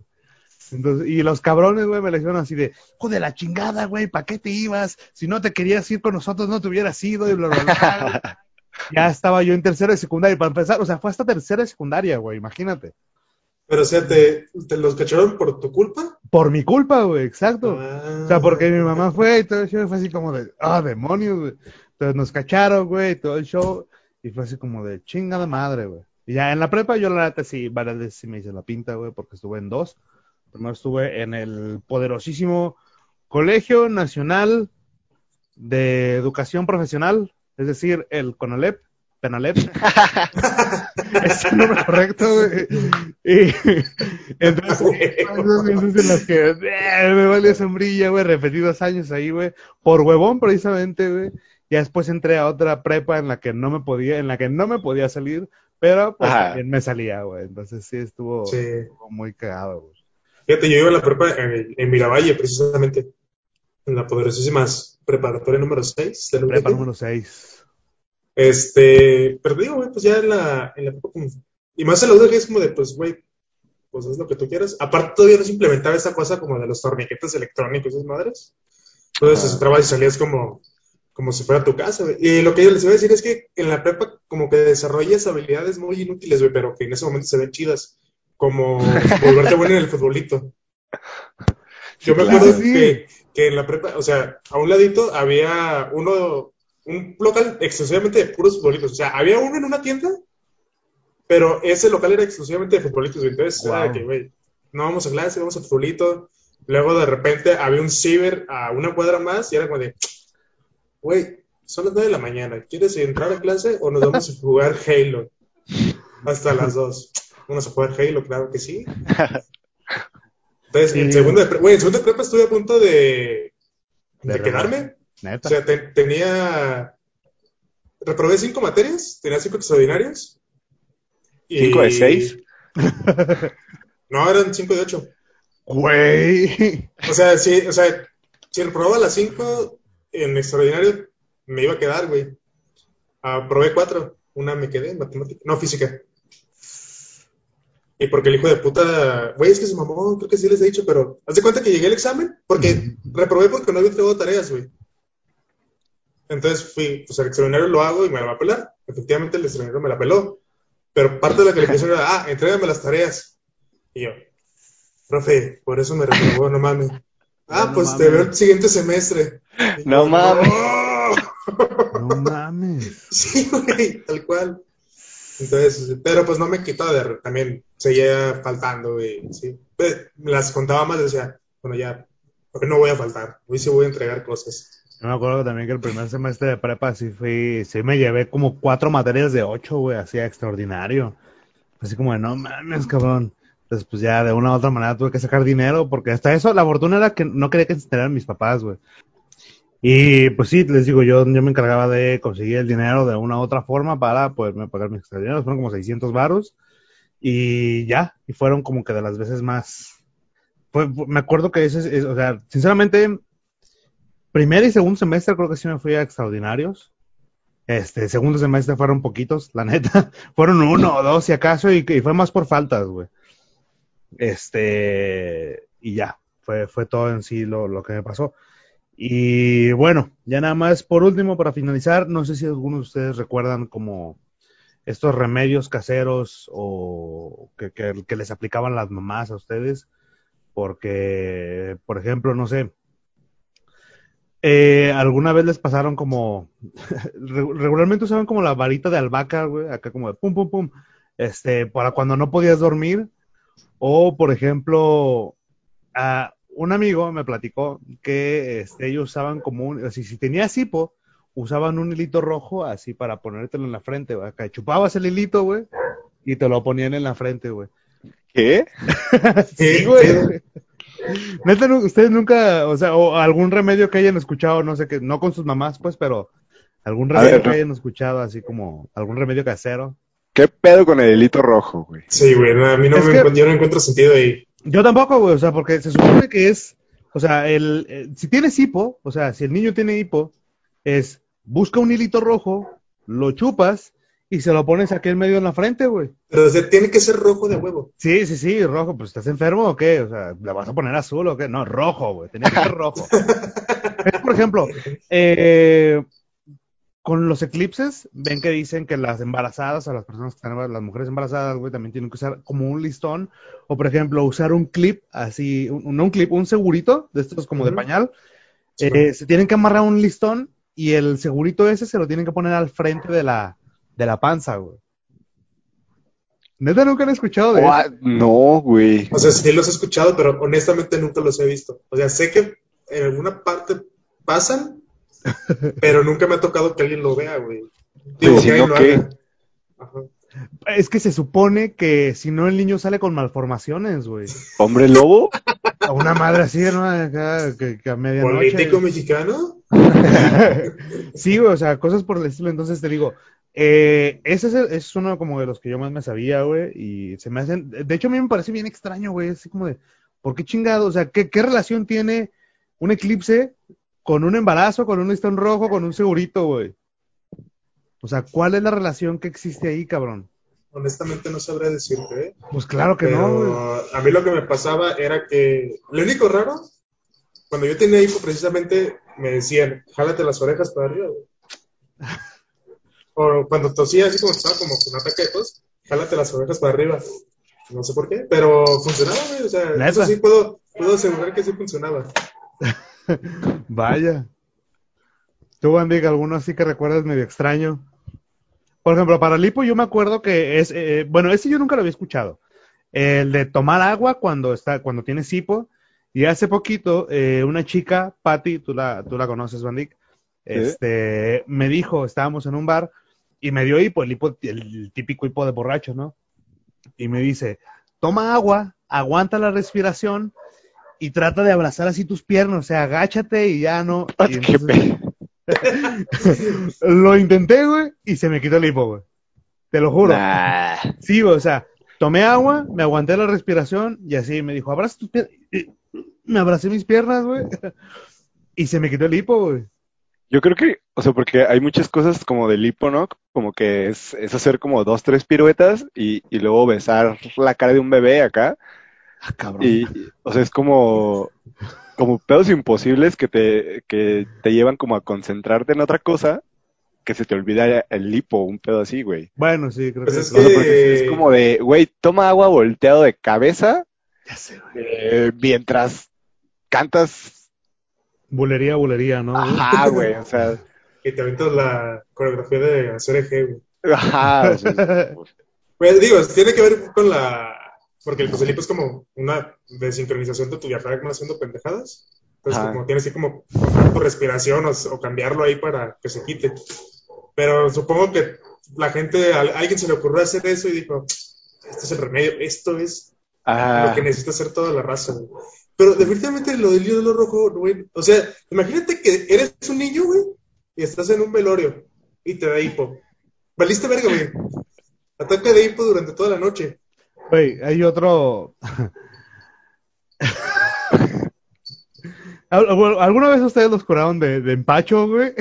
Entonces, y los cabrones, güey, me le dijeron así de, hijo de la chingada, güey, ¿para qué te ibas? Si no te querías ir con nosotros, no te hubieras ido, y bla, bla, bla. ya estaba yo en tercera de secundaria, y para empezar, o sea, fue hasta tercera de secundaria, güey, imagínate. Pero, o sea, ¿te, te los cacharon por tu culpa? Por mi culpa, güey, exacto. Ah. O sea, porque mi mamá fue y todo el show fue así como de, ah, demonios, güey. Entonces nos cacharon, güey, todo el show. Y fue así como de chinga de madre, güey. Y ya en la prepa yo la neta sí, varias veces sí me hice la pinta, güey, porque estuve en dos. Primero estuve en el poderosísimo Colegio Nacional de Educación Profesional, es decir, el CONALEP, PENALEP. es el nombre correcto, güey. Y entonces, esas veces en las que eh, me valió sombrilla, güey, repetidos años ahí, güey, por huevón precisamente, güey. Ya después entré a otra prepa en la que no me podía, en la que no me podía salir, pero pues Ajá. también me salía, güey. Entonces sí estuvo, Sí. estuvo muy cagado, güey. Fíjate, yo iba a la prepa en, en Miravalle, precisamente, en la poderosísima preparatoria número 6 de la Prepa número 6. Este, pero digo, güey, pues ya en la, en la prepa como- y más en la UDG es como de, pues, güey, pues es lo que tú quieras. Aparte, todavía no se implementaba esa cosa como de los torniquetes electrónicos, esas madres. Entonces, entrabas y salías como, como si fuera tu casa, güey. Y lo que yo les iba a decir es que en la prepa como que desarrollas habilidades muy inútiles, güey, pero que en ese momento se ven chidas, como volverte bueno en el futbolito. Yo me claro. acuerdo Sí. que, que en la prepa, o sea, a un ladito había uno, un local exclusivamente de puros futbolitos. O sea, había uno en una tienda, pero ese local era exclusivamente de futbolitos. güey. Entonces, era de Wow. que, güey, no vamos a clase, vamos a futbolito. Luego de repente había un ciber a una cuadra más y era como de, güey, son las 9 de la mañana, ¿quieres entrar a clase o nos vamos a jugar Halo? Hasta las 2. Vamos a jugar Halo, claro que sí. Entonces, en segundo de prepa, en segundo de prepa estuve a punto de, de, De quedarme. Neta. O sea, te- tenía, reprobé cinco materias, tenía cinco extraordinarios. y- ¿Cinco de seis? No, eran cinco de ocho. Güey. O sea, sí, o sea, si reprobaba las cinco en extraordinario, me iba a quedar, güey. Aprobé cuatro, una me quedé en matemática, no, física. Y porque el hijo de puta, güey, es que su mamá, creo que sí les he dicho, pero haz de cuenta que llegué al examen porque reprobé porque no había entregado tareas, güey. Entonces fui, pues el extraordinario lo hago y me lo va a pelar. Efectivamente, el extraordinario me la peló. Pero parte de la calificación era, ah, entrégame las tareas. Y yo, profe, por eso me reprobó, no mames. Ah, No pues mames. te veo el siguiente semestre. Y No mames. "No". Mames. Sí, güey, tal cual. Entonces, pero pues no me quitaba de también seguía faltando, güey, sí. Pues, me las contaba más, decía, bueno, ya, porque no voy a faltar, hoy sí voy a entregar cosas. Yo me acuerdo también que el primer semestre de prepa sí fui, sí me llevé como cuatro materias de ocho, güey, así extraordinario. Así como de, no mames, cabrón. Entonces, pues ya de una u otra manera tuve que sacar dinero, porque hasta eso, la fortuna era que no quería que se enteraran mis papás, güey. Y pues sí, les digo, yo, yo me encargaba de conseguir el dinero de una u otra forma para poderme pagar mis extraordinarios. Fueron como 600 varos. Y ya, y fueron como que de las veces más. Me acuerdo que ese, es- es- o sea, sinceramente, primer y segundo semestre creo que sí me fui a extraordinarios. Este, segundo semestre fueron poquitos, la neta. fueron uno o dos si acaso, y, y fue más por faltas, güey. Este, y ya, fue, fue todo en sí lo, lo que me pasó. Y bueno, ya nada más por último, para finalizar, no sé si algunos de ustedes recuerdan como estos remedios caseros o que, que- les aplicaban las mamás a ustedes, porque, por ejemplo, no sé, eh, alguna vez les pasaron como, re- regularmente usaban como la varita de albahaca, güey, acá como de pum, pum, pum, este, para cuando no podías dormir, o por ejemplo, a un amigo me platicó que este, ellos usaban como un, así, si tenías hipo, usaban un hilito rojo así para ponértelo en la frente, güey. Acá chupabas el hilito, güey, y te lo ponían en la frente, güey. ¿Qué? Sí, ¿Qué güey. Neta, ustedes nunca, o sea, o algún remedio que hayan escuchado, no sé qué, no con sus mamás, pues, pero algún remedio ver, que no. hayan escuchado, así como algún remedio casero. ¿Qué pedo con el hilito rojo, güey? Sí, güey, no, a mí no Es me que- yo no encuentro sentido ahí. Yo tampoco, güey, o sea, porque se supone que es, o sea, el, eh, si tienes hipo, o sea, si el niño tiene hipo, es busca un hilito rojo, lo chupas y se lo pones aquí en medio en la frente, güey. Pero o sea, tiene que ser rojo de huevo. Sí, sí, sí, rojo, pues ¿estás enfermo o qué? O sea, ¿le vas a poner azul o qué? No, rojo, güey, tenía que ser rojo. Por ejemplo, eh, con los eclipses, ven que dicen que las embarazadas, a las personas que están, las mujeres embarazadas, güey, también tienen que usar como un listón, o por ejemplo, usar un clip, así, un, no un clip, un segurito, de estos como de Ujú. pañal, Sí. eh, se tienen que amarrar un listón y el segurito ese se lo tienen que poner al frente de la, de la panza, güey. ¿Neta nunca han escuchado de eso? No, güey. O sea, sí los he escuchado, pero honestamente nunca los he visto. O sea, sé que en alguna parte pasan, pero nunca me ha tocado que alguien lo vea, güey. Digo, Pues, si. Ajá. Es que se supone que si no el niño sale con malformaciones, güey. ¿Hombre lobo? A una madre así, ¿no? Acá, que, que a medianoche. ¿Político mexicano? Sí, güey, o sea, cosas por el estilo. Entonces te digo, eh, ese es, el- es uno como de los que yo más me sabía, güey. Y se me hacen. De hecho, a mí me parece bien extraño, güey. Así como de, ¿por qué chingado? O sea, ¿qué, qué relación tiene un eclipse con un embarazo, con un listón rojo, con un segurito, güey? O sea, ¿cuál es la relación que existe ahí, cabrón? Honestamente no sabré decirte, ¿eh? Pues claro que Pero no, güey. a mí lo que me pasaba era que lo único raro, cuando yo tenía hipo, precisamente me decían, jálate las orejas para arriba, güey. O cuando tosía, así como estaba como con ataque de tos, jálate las orejas para arriba. No sé por qué, pero funcionaba, güey. O sea, ¿Neta? eso sí puedo, puedo asegurar que sí funcionaba. Vaya. ¿Tú, Andy, alguno así que recuerdas medio extraño? Por ejemplo, para el hipo yo me acuerdo que es, eh, bueno, ese yo nunca lo había escuchado. El de tomar agua cuando está, cuando tienes hipo. Y hace poquito, eh, una chica, Patty, tú la, tú la conoces, Bandic, este, me dijo, estábamos en un bar y me dio hipo, el hipo, el típico hipo de borracho, ¿no? Y me dice, toma agua, aguanta la respiración y trata de abrazar así tus piernas, o sea, agáchate y ya no. Y Qué entonces- pe- lo intenté, güey, y se me quitó el hipo, güey. Te lo juro. Nah. Sí, güey, o sea, tomé agua, me aguanté la respiración y así me dijo, abraza tus piernas. Me abracé mis piernas, güey. Y se me quitó el hipo, güey. Yo creo que, o sea, porque hay muchas cosas como del hipo, ¿no? Como que es, es hacer como dos, tres piruetas y, y luego besar la cara de un bebé acá. Ah, cabrón. Y, o sea, es como, como pedos imposibles que te, que te llevan como a concentrarte en otra cosa que se te olvida el hipo, un pedo así, güey. Bueno, sí, creo Pues que es O sea, que- porque es como de, güey, toma agua volteado de cabeza Ya sé, güey. eh, mientras cantas. Bulería, bulería, ¿no? Ajá, güey, o sea, Y te aventas la coreografía de hacer eje, güey. ajá, o sea, Pues digo, tiene que ver con la. Porque el hipo es como una desincronización de tu diafragma haciendo pendejadas. Entonces, Ajá. como tienes que como contar tu respiración o, o cambiarlo ahí para que se quite. Pero supongo que la gente, a alguien se le ocurrió hacer eso y dijo: Este es el remedio, esto es lo ah, que necesita hacer toda la raza, güey. Pero definitivamente lo del hielo rojo, güey. O sea, imagínate que eres un niño, güey, y estás en un velorio y te da hipo. Valiste verga, güey. Ataque de hipo durante toda la noche. Güey, hay otro. ¿Al- al- ¿Alguna vez ustedes los curaron de, de empacho, güey?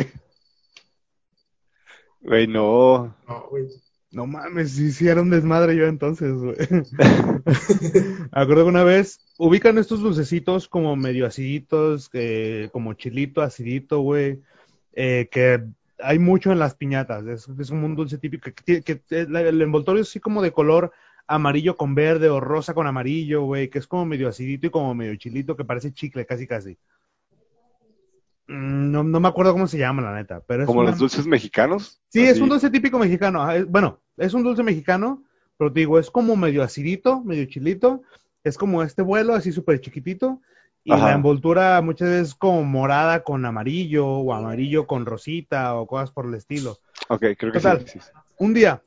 güey, no. No, güey. No mames, hicieron desmadre yo entonces, güey. Acuerdo que una vez ubican estos dulcecitos como medio aciditos, eh, como chilito, acidito, güey, eh, que hay mucho en las piñatas. Es, es como un dulce típico que, tiene- que, eh, el envoltorio es así como de color amarillo con verde o rosa con amarillo, güey, que es como medio acidito y como medio chilito que parece chicle, casi casi. Mm, No, no me acuerdo cómo se llama, la neta, pero es Como una- los dulces mexicanos. Sí, es un dulce típico mexicano. es- bueno, es un dulce mexicano, pero te digo, es como medio acidito, medio chilito. Es como este vuelo, así súper chiquitito. Y Ajá. la envoltura muchas veces como morada con amarillo o amarillo con rosita o cosas por el estilo. Ok, creo que Total. sí. Un día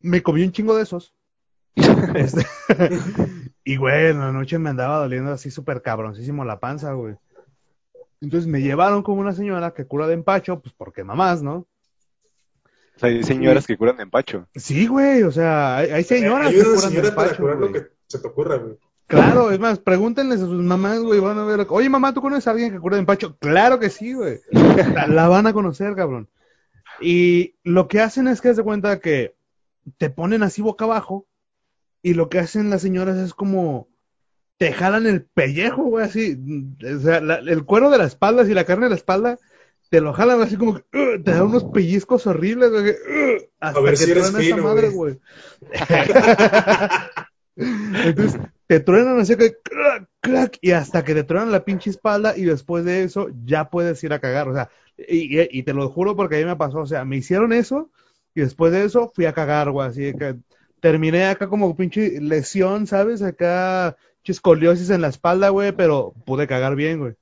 me comí un chingo de esos. Este, y güey, en la noche me andaba doliendo así súper cabroncísimo la panza, güey. Entonces me llevaron con una señora que cura de empacho, pues porque mamás, ¿no? O sea, hay señoras que curan de empacho. Sí, güey, o sea, hay, hay señoras Hay que curan de señora para empacho, curar lo que se te ocurra, güey. Claro, es más, pregúntenles a sus mamás, güey, van a ver, oye mamá, ¿tú conoces a alguien que cura de empacho? Claro que sí, güey. La, la van a conocer, cabrón. Y lo que hacen es que de cuenta que te ponen así boca abajo y lo que hacen las señoras es como te jalan el pellejo, güey, así, o sea, la- el cuero de la espalda y la carne de la espalda te lo jalan así como que "Ugh", te dan unos pellizcos horribles, güey, "Ugh", hasta ver que si eres truena esa fino, madre, güey. güey. Entonces, te truenan así que crack, crack, y hasta que te truenan la pinche espalda y después de eso ya puedes ir a cagar, o sea, y, y- y te lo juro porque a mí me pasó, o sea, me hicieron eso y después de eso fui a cagar, güey, así que terminé acá como pinche lesión, ¿sabes? Acá escoliosis en la espalda, güey, pero pude cagar bien, güey.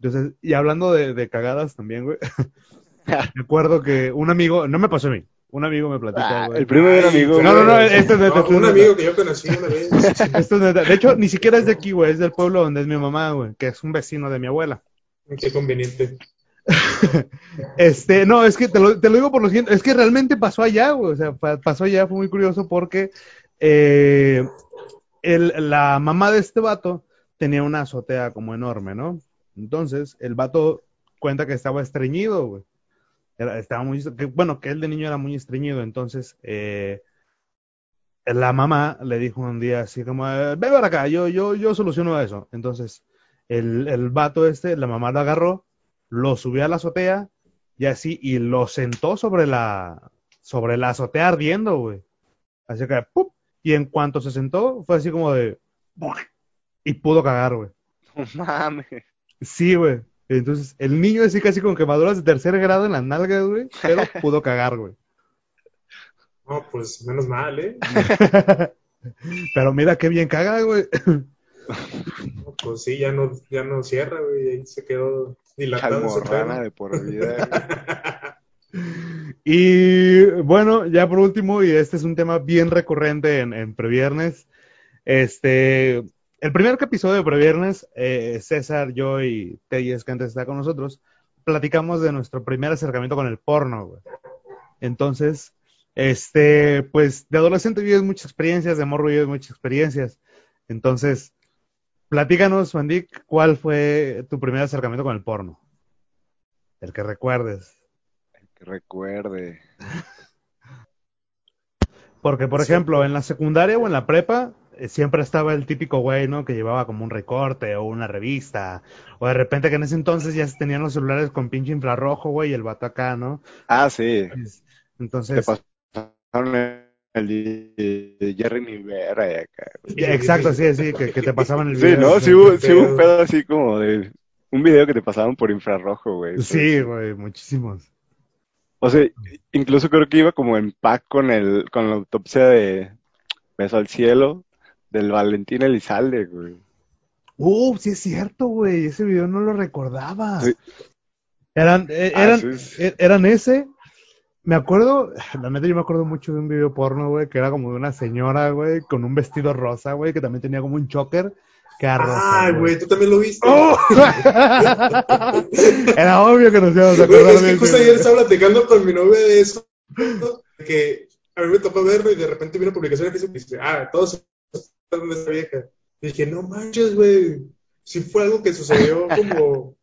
Entonces, y hablando de, de cagadas también, güey, me acuerdo que un amigo, no me pasó a mí, un amigo me platica, Ah, güey. el primer amigo. No, no, no, este es de- No, este es un amigo que yo conocí una vez. Esto es. De hecho, ni siquiera es de aquí, güey, es del pueblo donde es mi mamá, güey, que es un vecino de mi abuela. Qué conveniente. Este, no, es que te lo, digo por lo siguiente, es que realmente pasó allá, güey, o sea, pa- pasó allá, fue muy curioso porque eh, la mamá de este vato tenía una azotea como enorme, ¿no? Entonces, el vato cuenta que estaba estreñido, güey. Estaba muy, bueno, que él de niño era muy estreñido, entonces, eh, la mamá le dijo un día así como, ven para acá, yo, yo, yo soluciono eso. Entonces, el, el vato este, la mamá lo agarró, lo subió a la azotea y así, y lo sentó sobre la, sobre la azotea ardiendo, güey. Así que, ¡pup! Y en cuanto se sentó, fue así como de, y pudo cagar, güey. No mames. Sí, güey. Entonces, el niño así casi con quemaduras de tercer grado en las nalgas, güey, pero pudo cagar, güey. No, pues menos mal, ¿eh? Pero mira qué bien caga, güey. No, pues sí, ya no, ya no cierra, güey. Ahí se quedó Almorrana de por vida. Y bueno, ya por último, y este es un tema bien recurrente en, en Previernes, este, el primer episodio de Previernes, eh, César, yo y Telles, que antes está con nosotros, platicamos de nuestro primer acercamiento con el porno, güey. Entonces, este, pues de adolescente vives muchas experiencias, de morro vives muchas experiencias. Entonces, platícanos, Wandik, ¿cuál fue tu primer acercamiento con el porno? El que recuerdes. Que recuerde. Porque, por Sí. ejemplo, en la secundaria o en la prepa, eh, siempre estaba el típico güey, ¿no? Que llevaba como un recorte o una revista. O de repente que en ese entonces ya se tenían los celulares con pinche infrarrojo, güey, y el vato acá, ¿no? Ah, sí. Es- Te Entonces, pasaron el de Jerry Rivera acá. exacto, sí, sí, que, que te pasaban el Sí, video. ¿no? sí. Hubo, sí hubo un pedo. así como de un video que te pasaban por infrarrojo, güey. Sí, güey, muchísimos. O sea, incluso creo que iba como en pack con el, con la autopsia de Beso al Cielo del Valentín Elizalde, güey. Uh, sí es cierto, güey, ese video no lo recordaba. Sí. Eran, eh, Ah, eran, sí, sí. eh, eran ese. Me acuerdo, la neta yo me acuerdo mucho de un video porno, güey, que era como de una señora, güey, con un vestido rosa, güey, que también tenía como un choker, que era rosa, Ay, güey, tú también lo viste. ¡Oh! Era obvio que nos íbamos a acordar es de que justo ayer estaba platicando con mi novia de eso, que a mí me tocó verlo y de repente vi una publicación y dice, ah, todos están de esa vieja. Y dije, no manches, güey, sí fue algo que sucedió como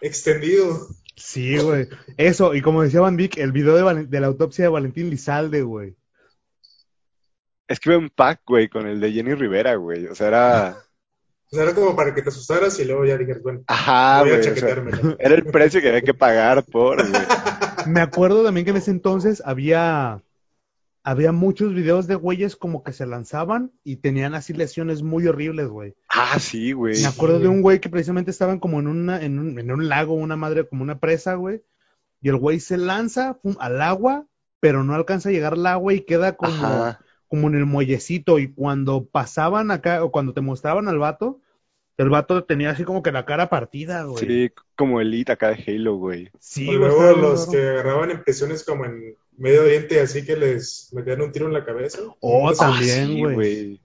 extendido. Sí, güey. Eso, y como decía Van Vick, el video de, la autopsia de Valentín Lizalde, güey. Es que iba en pack, güey, con el de Jenny Rivera, güey. O sea, era. O sea, era como para que te asustaras y luego ya dijeras, bueno, Ajá, voy a güey. o sea, era el precio que había que pagar por, güey. Me acuerdo también que en ese entonces había, había muchos videos de güeyes como que se lanzaban y tenían así lesiones muy horribles, güey. Ah, sí, güey. Me acuerdo de un güey que precisamente estaban como en, una, en, un, en un lago, una madre, como una presa, güey. Y el güey se lanza pum, al agua, pero no alcanza a llegar al agua y queda como, Ajá. como en el muellecito. Y cuando pasaban acá, o cuando te mostraban al vato, el vato tenía así como que la cara partida, güey. Sí, como Elite acá de Halo, güey. Sí, O luego los que agarraban en prisiones como en Medio Oriente, así que les metían un tiro en la cabeza. Oh, Ah, también, sí, güey.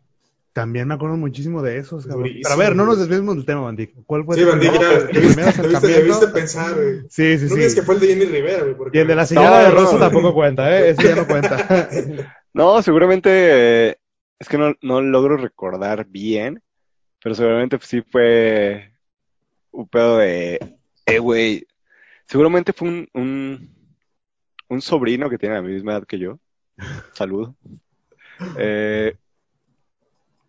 También me acuerdo muchísimo de esos, cabrón. Durísimo, Pero a ver, no nos desviemos del tema, Bandic. ¿Cuál fue Sí, Bandic, ya, te viste, primer te viste- te acercamiento? viste pensar, güey. Sí, sí, No sí. que fue el de Jenny Rivera, güey. porque- Y el de la señora No, de Rosa no. tampoco cuenta, ¿eh? Ese ya no cuenta. No, seguramente. eh, es que no, no logro recordar bien. Pero seguramente pues, sí fue. Un pedo de. Eh, güey. Seguramente fue un, un. Un sobrino que tiene la misma edad que yo. Saludo. Eh,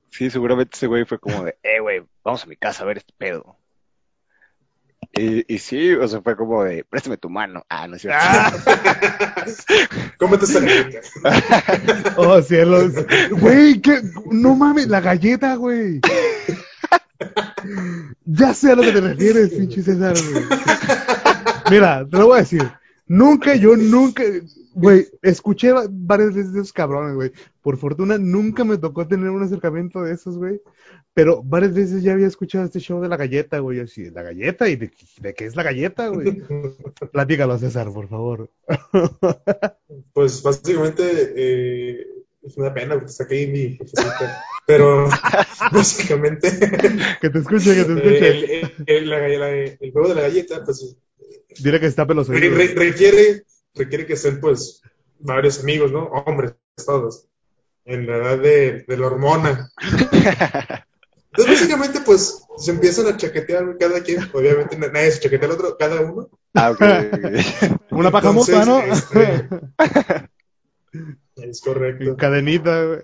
sí, seguramente ese güey fue como de. Eh, güey, vamos a mi casa a ver este pedo. Y, y sí, o sea, fue como de, préstame tu mano. Ah, no es cierto. Cómete esta galleta. Oh, cielos. Güey, ¿qué? No mames, la galleta, güey. Ya sé a lo que te refieres, pinche César, güey. Mira, te lo voy a decir. Nunca, yo nunca, güey, escuché va- varias veces de esos cabrones, güey. Por fortuna, nunca me tocó tener un acercamiento de esos, güey. Pero varias veces ya había escuchado este show de la galleta, güey. Así, ¿la galleta? ¿Y de, de qué es la galleta, güey? Platícalo, César, por favor. Pues básicamente eh, es una pena porque está aquí mi jefecita. Pero básicamente Que te escuche, que te eh, escuche. el, el- el- la- la- el juego de la galleta pues Dile que está pelos re- re- requiere, requiere que estén pues varios amigos, ¿no? Hombres, todos. En la edad de, de la hormona. Entonces básicamente pues se empiezan a chaquetear cada quien. Obviamente nadie se chaquetea al otro, cada uno. Ah, ok. Una paja mota, ¿no? este, es correcto. Cadenita, güey.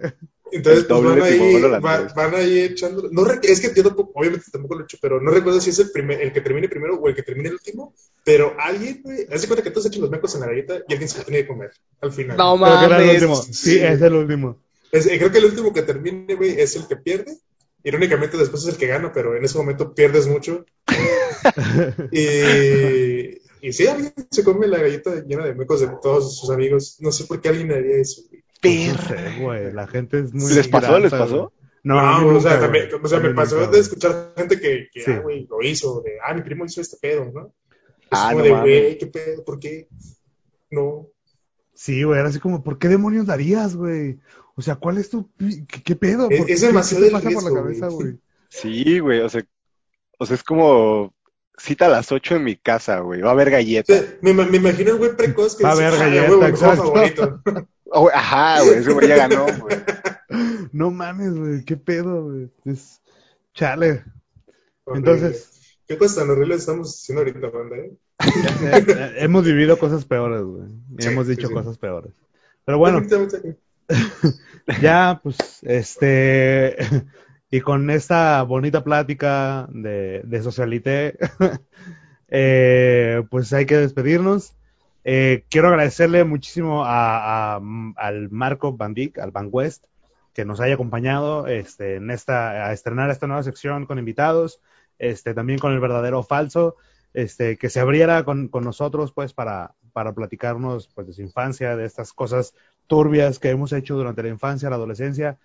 Entonces, pues, van ahí, timón holandés. va- van ahí echando. No, es que yo tampoco, obviamente tampoco lo he hecho, pero no recuerdo si es el, primer, el que termine primero o el que termine el último. Pero alguien, güey, hace cuenta que todos echan los mecos en la galleta y alguien se lo tiene que comer al final. No Creo que era el mames. Sí, es el último. Es- eh, creo que el último que termine, güey, es el que pierde. Irónicamente, después es el que gana, pero en ese momento pierdes mucho. y, y sí, alguien se come la galleta llena de mecos de todos sus amigos. No sé por qué alguien haría eso, güey. No sé, güey. La gente es muy. ¿Les pasó? ¿Les pasó? güey. No, No, a mí o nunca, sea, también- o sea, me pasó nunca, de escuchar gente que, que Sí. ah, güey, lo hizo, de, ah, mi primo hizo este pedo, ¿no? Es Ah, como no de, güey, ¿qué pedo? ¿Por qué? No. Sí, güey, era así como, ¿por qué demonios darías, güey? O sea, ¿cuál es tu. ¿Qué, qué pedo? Es- ¿Por qué- es demasiado ¿Qué te por la cabeza, güey. Sí, güey, o sea, o sea, es como cita a las 8 en mi casa, güey. Va a haber O galletas. sea, me, me imagino el güey precoz que Va a haber "Ah, galleta, huevo, mi juego exacto". Oh, ajá, güey, ese güey ya ganó, güey. No mames, güey, qué pedo, güey. Es. Chale. Entonces- ¿Qué cosas tan horribles estamos haciendo ahorita, banda, eh? Eh, hemos vivido cosas peores, güey. Y Sí, hemos dicho sí. cosas peores. Pero bueno, ya, pues, este. Y con esta bonita plática de, de Socialité, eh, pues hay que despedirnos. Eh, quiero agradecerle muchísimo a, al Marco Van Dijk, al Van West, que nos haya acompañado este, en esta, a estrenar esta nueva sección con invitados, este, también con el verdadero falso, este, que se abriera con, con nosotros, pues, para, para platicarnos, pues, de su infancia, de estas cosas turbias que hemos hecho durante la infancia, la adolescencia.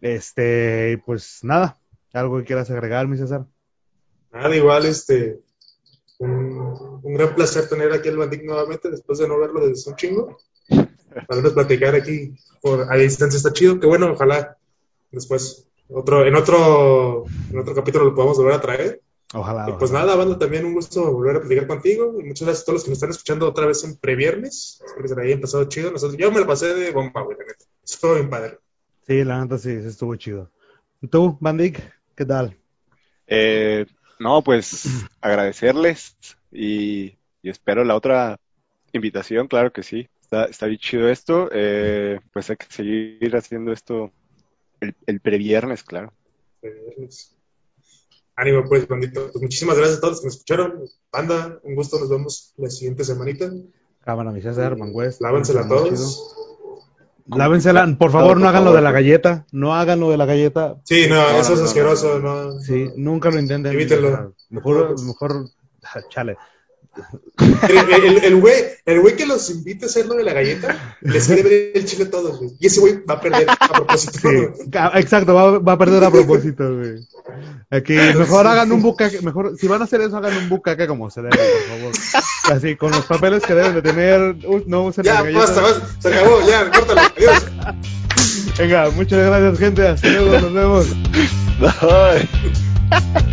Este, pues nada, algo que quieras agregar, mi César. Nada, igual, este, un, un gran placer tener aquí al Bandic nuevamente, después de no verlo desde hace un chingo. Para vernos platicar aquí por, a distancia está chido, que bueno, ojalá después, otro, en otro, en otro capítulo lo podamos volver a traer. Ojalá. Y pues ojalá. nada, banda, también un gusto volver a platicar contigo. Y muchas gracias a todos los que nos están escuchando otra vez en previernes. Espero que se la hayan pasado chido. Nosotros, yo me la pasé de bomba, güey, la neta. Estuvo bien padre. Sí, la neta sí, sí estuvo chido. ¿Y tú, Bandic? ¿Qué tal? Eh, no, pues agradecerles y, y espero la otra invitación, claro que sí. Está, está bien chido esto. Eh, pues hay que seguir haciendo esto el, el previernes, claro. Previernes. Ánimo, pues, bandito. Pues muchísimas gracias a todos los que nos escucharon. Banda, un gusto. Nos vemos la siguiente semanita. Cámara, mi César, West. Lávensela a chido. Lávensela, por favor, no hagan lo de la galleta. No hagan lo de la galleta. Sí, no, No, eso no, es no, asqueroso. No, Sí, nunca lo intenten. Evítenlo. Mejor, mejor, chale. El, el- el güey, el güey que los invita a hacer lo de la galleta, les quiere ver el chile a todos, güey. Y ese güey va a perder a propósito. Sí, exacto, va, va a perder a propósito, güey. Aquí, mejor hagan un bucaque, mejor, si van a hacer eso, hagan un bucaque como se debe, por favor. Así, con los papeles que deben de tener, uh, no usen Ya, las galletas. basta, basta. Se acabó, ya, córtalo. Adiós. Venga, muchas gracias, gente. Hasta luego, nos vemos. Bye.